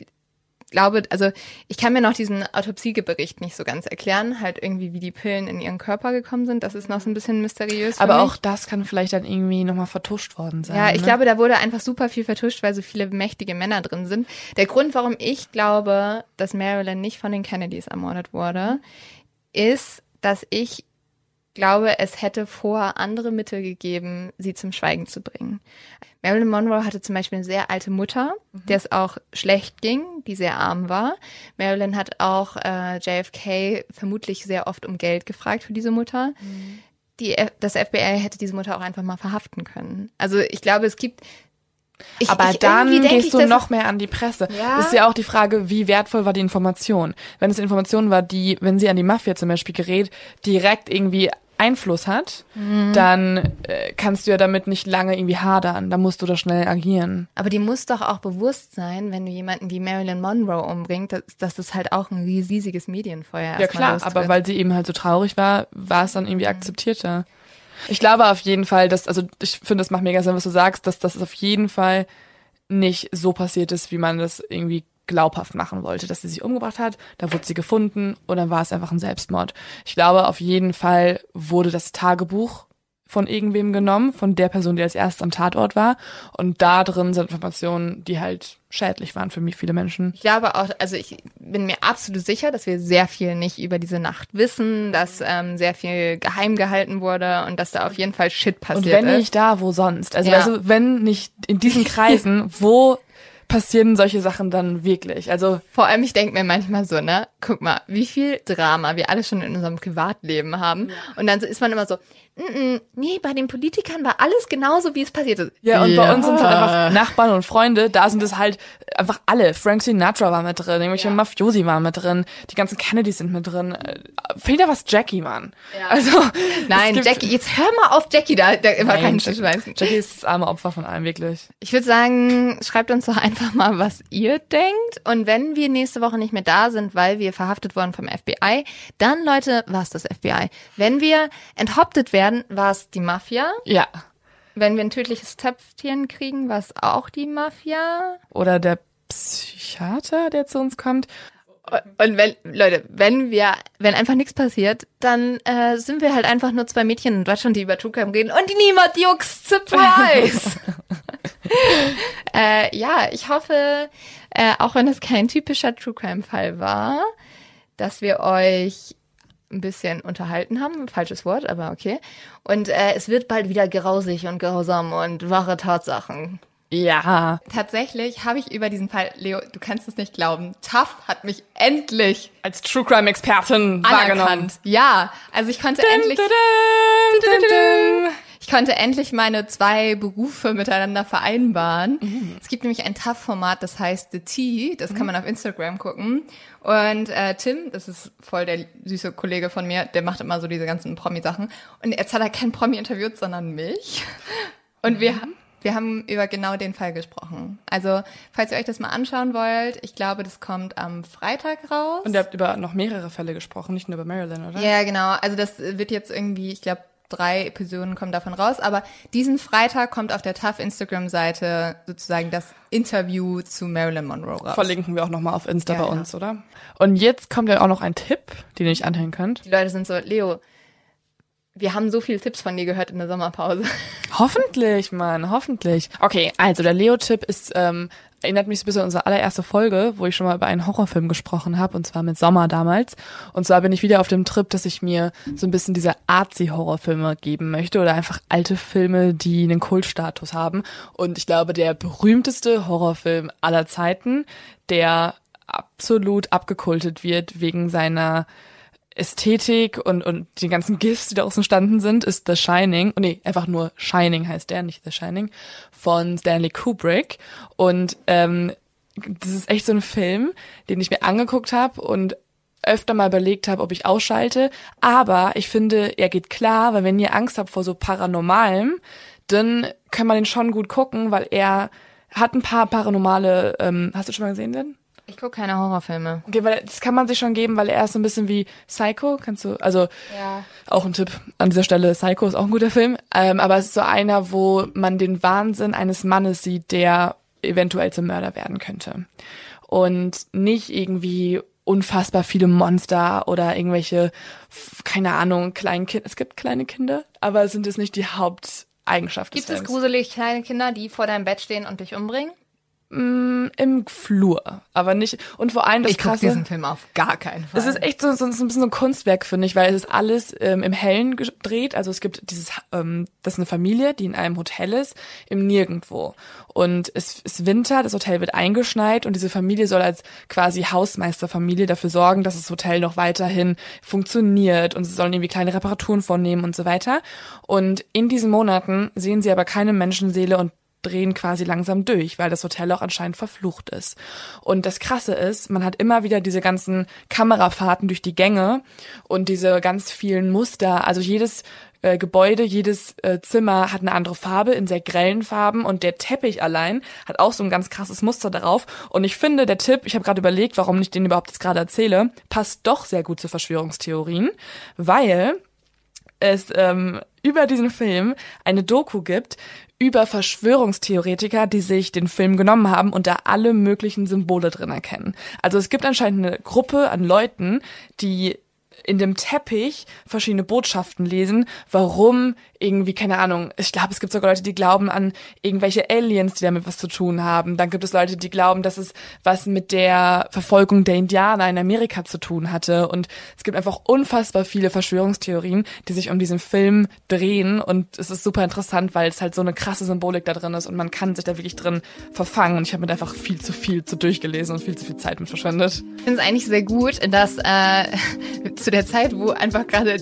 glaube, also ich kann mir noch diesen Autopsiebericht nicht so ganz erklären, halt irgendwie, wie die Pillen in ihren Körper gekommen sind. Das ist noch so ein bisschen mysteriös. Aber auch das kann vielleicht dann irgendwie nochmal vertuscht worden sein. Ja, ich ne? glaube, da wurde einfach super viel vertuscht, weil so viele mächtige Männer drin sind. Der Grund, warum ich glaube, dass Marilyn nicht von den Kennedys ermordet wurde, ist, dass ich glaube, es hätte vor andere Mittel gegeben, sie zum Schweigen zu bringen. Marilyn Monroe hatte zum Beispiel eine sehr alte Mutter, der es auch schlecht ging, die sehr arm war. Marilyn hat auch äh, JFK vermutlich sehr oft um Geld gefragt für diese Mutter. Die, F- das FBI hätte diese Mutter auch einfach mal verhaften können. Also ich glaube, es gibt. Ich, Aber ich, dann gehst du noch mehr an die Presse. Ja. Das ist ja auch die Frage, wie wertvoll war die Information. Wenn es Information war, die, wenn sie an die Mafia zum Beispiel gerät, direkt irgendwie Einfluss hat, Mhm. dann äh, kannst du ja damit nicht lange irgendwie hadern. Da musst du da schnell agieren. Aber die muss doch auch bewusst sein, wenn du jemanden wie Marilyn Monroe umbringst, dass, dass das halt auch ein riesiges Medienfeuer Ja erstmal klar, aber weil sie eben halt so traurig war, war es dann irgendwie akzeptierter. Ich glaube auf jeden Fall, dass, also ich finde, das macht mega Sinn, was du sagst, dass das auf jeden Fall nicht so passiert ist, wie man das irgendwie glaubhaft machen wollte, dass sie sich umgebracht hat, da wurde sie gefunden und dann war es einfach ein Selbstmord. Ich glaube, auf jeden Fall wurde das Tagebuch von irgendwem genommen, von der Person, die als erstes am Tatort war und da drin sind Informationen, die halt schädlich waren für mich viele Menschen. Ich glaube auch, also ich bin mir absolut sicher, dass wir sehr viel nicht über diese Nacht wissen, dass ähm, sehr viel geheim gehalten wurde und dass da auf jeden Fall Shit passiert Und wenn ist. nicht da, wo sonst? Also, Ja. du, wenn nicht in diesen Kreisen, wo passieren solche Sachen dann wirklich? Also, Vor allem, ich denke mir manchmal so, ne? guck mal, wie viel Drama wir alle schon in unserem Privatleben haben. Und dann ist man immer so, "Mm, nee, bei den Politikern war alles genauso, wie es passiert ist. Ja, und bei uns sind es halt einfach Nachbarn und Freunde. Da sind es halt einfach alle. Frank Sinatra war mit drin, irgendwelche Ja. Mafiosi waren mit drin, die ganzen Kennedys sind mit drin. Äh, Fehlt da was Jackie, Mann. Ja. Also, Nein, Jackie, jetzt hör mal auf Jackie da, da immer keinen Jackie, ist das arme Opfer von allem, wirklich. Ich würde sagen, schreibt uns doch einfach mal, was ihr denkt. Und wenn wir nächste Woche nicht mehr da sind, weil wir verhaftet wurden vom FBI, dann, Leute, war es das FBI. Wenn wir enthauptet werden, war es die Mafia. Ja. Wenn wir ein tödliches Töpfchen kriegen, war es auch die Mafia. Oder der Psychiater, der zu uns kommt. Und wenn, Leute, wenn wir, wenn einfach nichts passiert, dann äh, sind wir halt einfach nur zwei Mädchen in Deutschland, die über True Crime reden und niemand juckt, surprise! äh, ja, ich hoffe, äh, auch wenn es kein typischer True Crime Fall war, dass wir euch ein bisschen unterhalten haben. Falsches Wort, aber okay. Und äh, es wird bald wieder grausig und grausam und wahre Tatsachen. Ja. Tatsächlich habe ich über diesen Fall, Leo, du kannst es nicht glauben, TAF hat mich endlich Als True Crime Expertin wahrgenommen. anerkannt. Ja, also ich konnte endlich, Dum, dum, dum, dum. Ich konnte endlich meine zwei Berufe miteinander vereinbaren. Mhm. Es gibt nämlich ein TAF-Format, das heißt The Tea, das kann man auf Instagram gucken. Und äh, Tim, das ist voll der süße Kollege von mir, der macht immer so diese ganzen Promi-Sachen. Und jetzt hat er kein Promi interviewt, sondern mich. Und wir, Mhm. wir haben über genau den Fall gesprochen. Also, falls ihr euch das mal anschauen wollt, ich glaube, das kommt am Freitag raus. Und ihr habt über noch mehrere Fälle gesprochen, nicht nur über Marilyn, oder? Ja, genau. Also das wird jetzt irgendwie, ich glaube, drei Episoden kommen davon raus. Aber diesen Freitag kommt auf der TAF Instagram-Seite sozusagen das Interview zu Marilyn Monroe raus. Verlinken wir auch nochmal auf Insta Ja, bei ja. uns, oder? Und jetzt kommt ja auch noch ein Tipp, den ihr euch anhören könnt. Die Leute sind so, Leo, wir haben so viele Tipps von dir gehört in der Sommerpause. Hoffentlich, Mann, hoffentlich. Okay, also der Leo-Tipp ist, ähm, erinnert mich ein bisschen an unsere allererste Folge, wo ich schon mal über einen Horrorfilm gesprochen habe, und zwar mit Sommer damals. Und zwar bin ich wieder auf dem Trip, dass ich mir so ein bisschen diese Artsy-Horrorfilme geben möchte oder einfach alte Filme, die einen Kultstatus haben. Und ich glaube, der berühmteste Horrorfilm aller Zeiten, der absolut abgekultet wird wegen seiner Ästhetik und, und die ganzen GIFs, die daraus entstanden sind, ist The Shining. Oh, nee, einfach nur Shining heißt der, nicht The Shining, von Stanley Kubrick. Und ähm, das ist echt so ein Film, den ich mir angeguckt habe und öfter mal überlegt habe, ob ich ausschalte. Aber ich finde, er geht klar, weil wenn ihr Angst habt vor so Paranormalem, dann kann man den schon gut gucken, weil er hat ein paar paranormale, ähm, hast du schon mal gesehen denn? Ich gucke keine Horrorfilme. Okay, weil das kann man sich schon geben, weil er ist so ein bisschen wie Psycho, kannst du, also Ja. auch ein Tipp an dieser Stelle, Psycho ist auch ein guter Film, ähm, aber es ist so einer, wo man den Wahnsinn eines Mannes sieht, der eventuell zum Mörder werden könnte. Und nicht irgendwie unfassbar viele Monster oder irgendwelche, keine Ahnung, kleinen Kinder. Es gibt kleine Kinder, aber sind es nicht die Haupteigenschaft des Gibt es Films. gruselig kleine Kinder, die vor deinem Bett stehen und dich umbringen? Im Flur, aber nicht, und vor allem das Ich Krasse. diesen Film auf gar keinen Fall. Es ist echt so, so, so ein bisschen so ein Kunstwerk, finde ich, weil es ist alles ähm, im Hellen gedreht. Also es gibt dieses, ähm, das ist eine Familie, die in einem Hotel ist, im Nirgendwo. Und es ist Winter, das Hotel wird eingeschneit und diese Familie soll als quasi Hausmeisterfamilie dafür sorgen, dass das Hotel noch weiterhin funktioniert und sie sollen irgendwie kleine Reparaturen vornehmen und so weiter. Und in diesen Monaten sehen sie aber keine Menschenseele und drehen quasi langsam durch, weil das Hotel auch anscheinend verflucht ist. Und das Krasse ist, man hat immer wieder diese ganzen Kamerafahrten durch die Gänge und diese ganz vielen Muster. Also jedes äh, Gebäude, jedes äh, Zimmer hat eine andere Farbe in sehr grellen Farben und der Teppich allein hat auch so ein ganz krasses Muster darauf. Und ich finde, der Tipp, ich habe gerade überlegt, warum ich den überhaupt jetzt gerade erzähle, passt doch sehr gut zu Verschwörungstheorien, weil es ähm, über diesen Film eine Doku gibt über Verschwörungstheoretiker, die sich den Film genommen haben und da alle möglichen Symbole drin erkennen. Also es gibt anscheinend eine Gruppe an Leuten, die in dem Teppich verschiedene Botschaften lesen, warum irgendwie, keine Ahnung, ich glaube, es gibt sogar Leute, die glauben an irgendwelche Aliens, die damit was zu tun haben. Dann gibt es Leute, die glauben, dass es was mit der Verfolgung der Indianer in Amerika zu tun hatte. Und es gibt einfach unfassbar viele Verschwörungstheorien, die sich um diesen Film drehen. Und es ist super interessant, weil es halt so eine krasse Symbolik da drin ist und man kann sich da wirklich drin verfangen. Und ich habe mir einfach viel zu viel zu durchgelesen und viel zu viel Zeit mit verschwendet. Ich finde es eigentlich sehr gut, dass äh, zu der Zeit, wo einfach gerade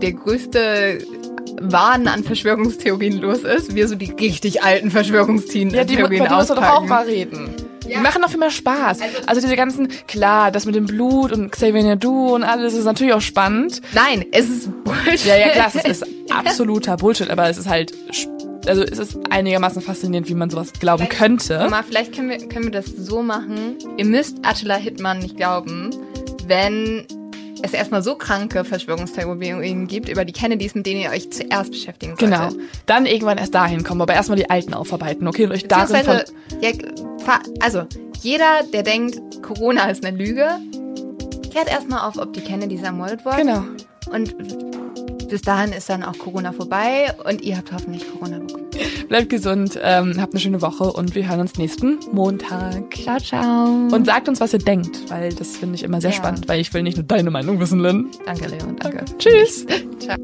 der größte Wahn an Verschwörungstheorien los ist, wir so die richtig alten Verschwörungstheorien Ja, die, die musst du doch auch mal reden. Ja. Die machen doch viel mehr Spaß. Also, also diese ganzen, klar, das mit dem Blut und Xavier Naidoo und alles ist natürlich auch spannend. Nein, es ist Bullshit. Ja, ja, klar, es ist absoluter Bullshit, aber es ist halt, also es ist einigermaßen faszinierend, wie man sowas glauben könnte. Mal, vielleicht können wir, können wir das so machen. Ihr müsst Attila Hittmann nicht glauben, wenn es erstmal so kranke Verschwörungstheorien gibt über die Kennedys, mit denen ihr euch zuerst beschäftigen solltet. Genau. Dann irgendwann erst dahin kommen, aber erstmal die alten aufarbeiten, okay? Und euch darin von, ja, also, jeder, der denkt, Corona ist eine Lüge, klärt erstmal auf, ob die Kennedys ermordet wurden. genau. Und bis dahin ist dann auch Corona vorbei und ihr habt hoffentlich Corona bekommen. Bleibt gesund, ähm, habt eine schöne Woche und wir hören uns nächsten Montag. Ciao, ciao. Und sagt uns, was ihr denkt, weil das finde ich immer sehr Ja. spannend, weil ich will nicht nur deine Meinung wissen, Lynn. danke, Leon, danke. Tschüss. Ciao.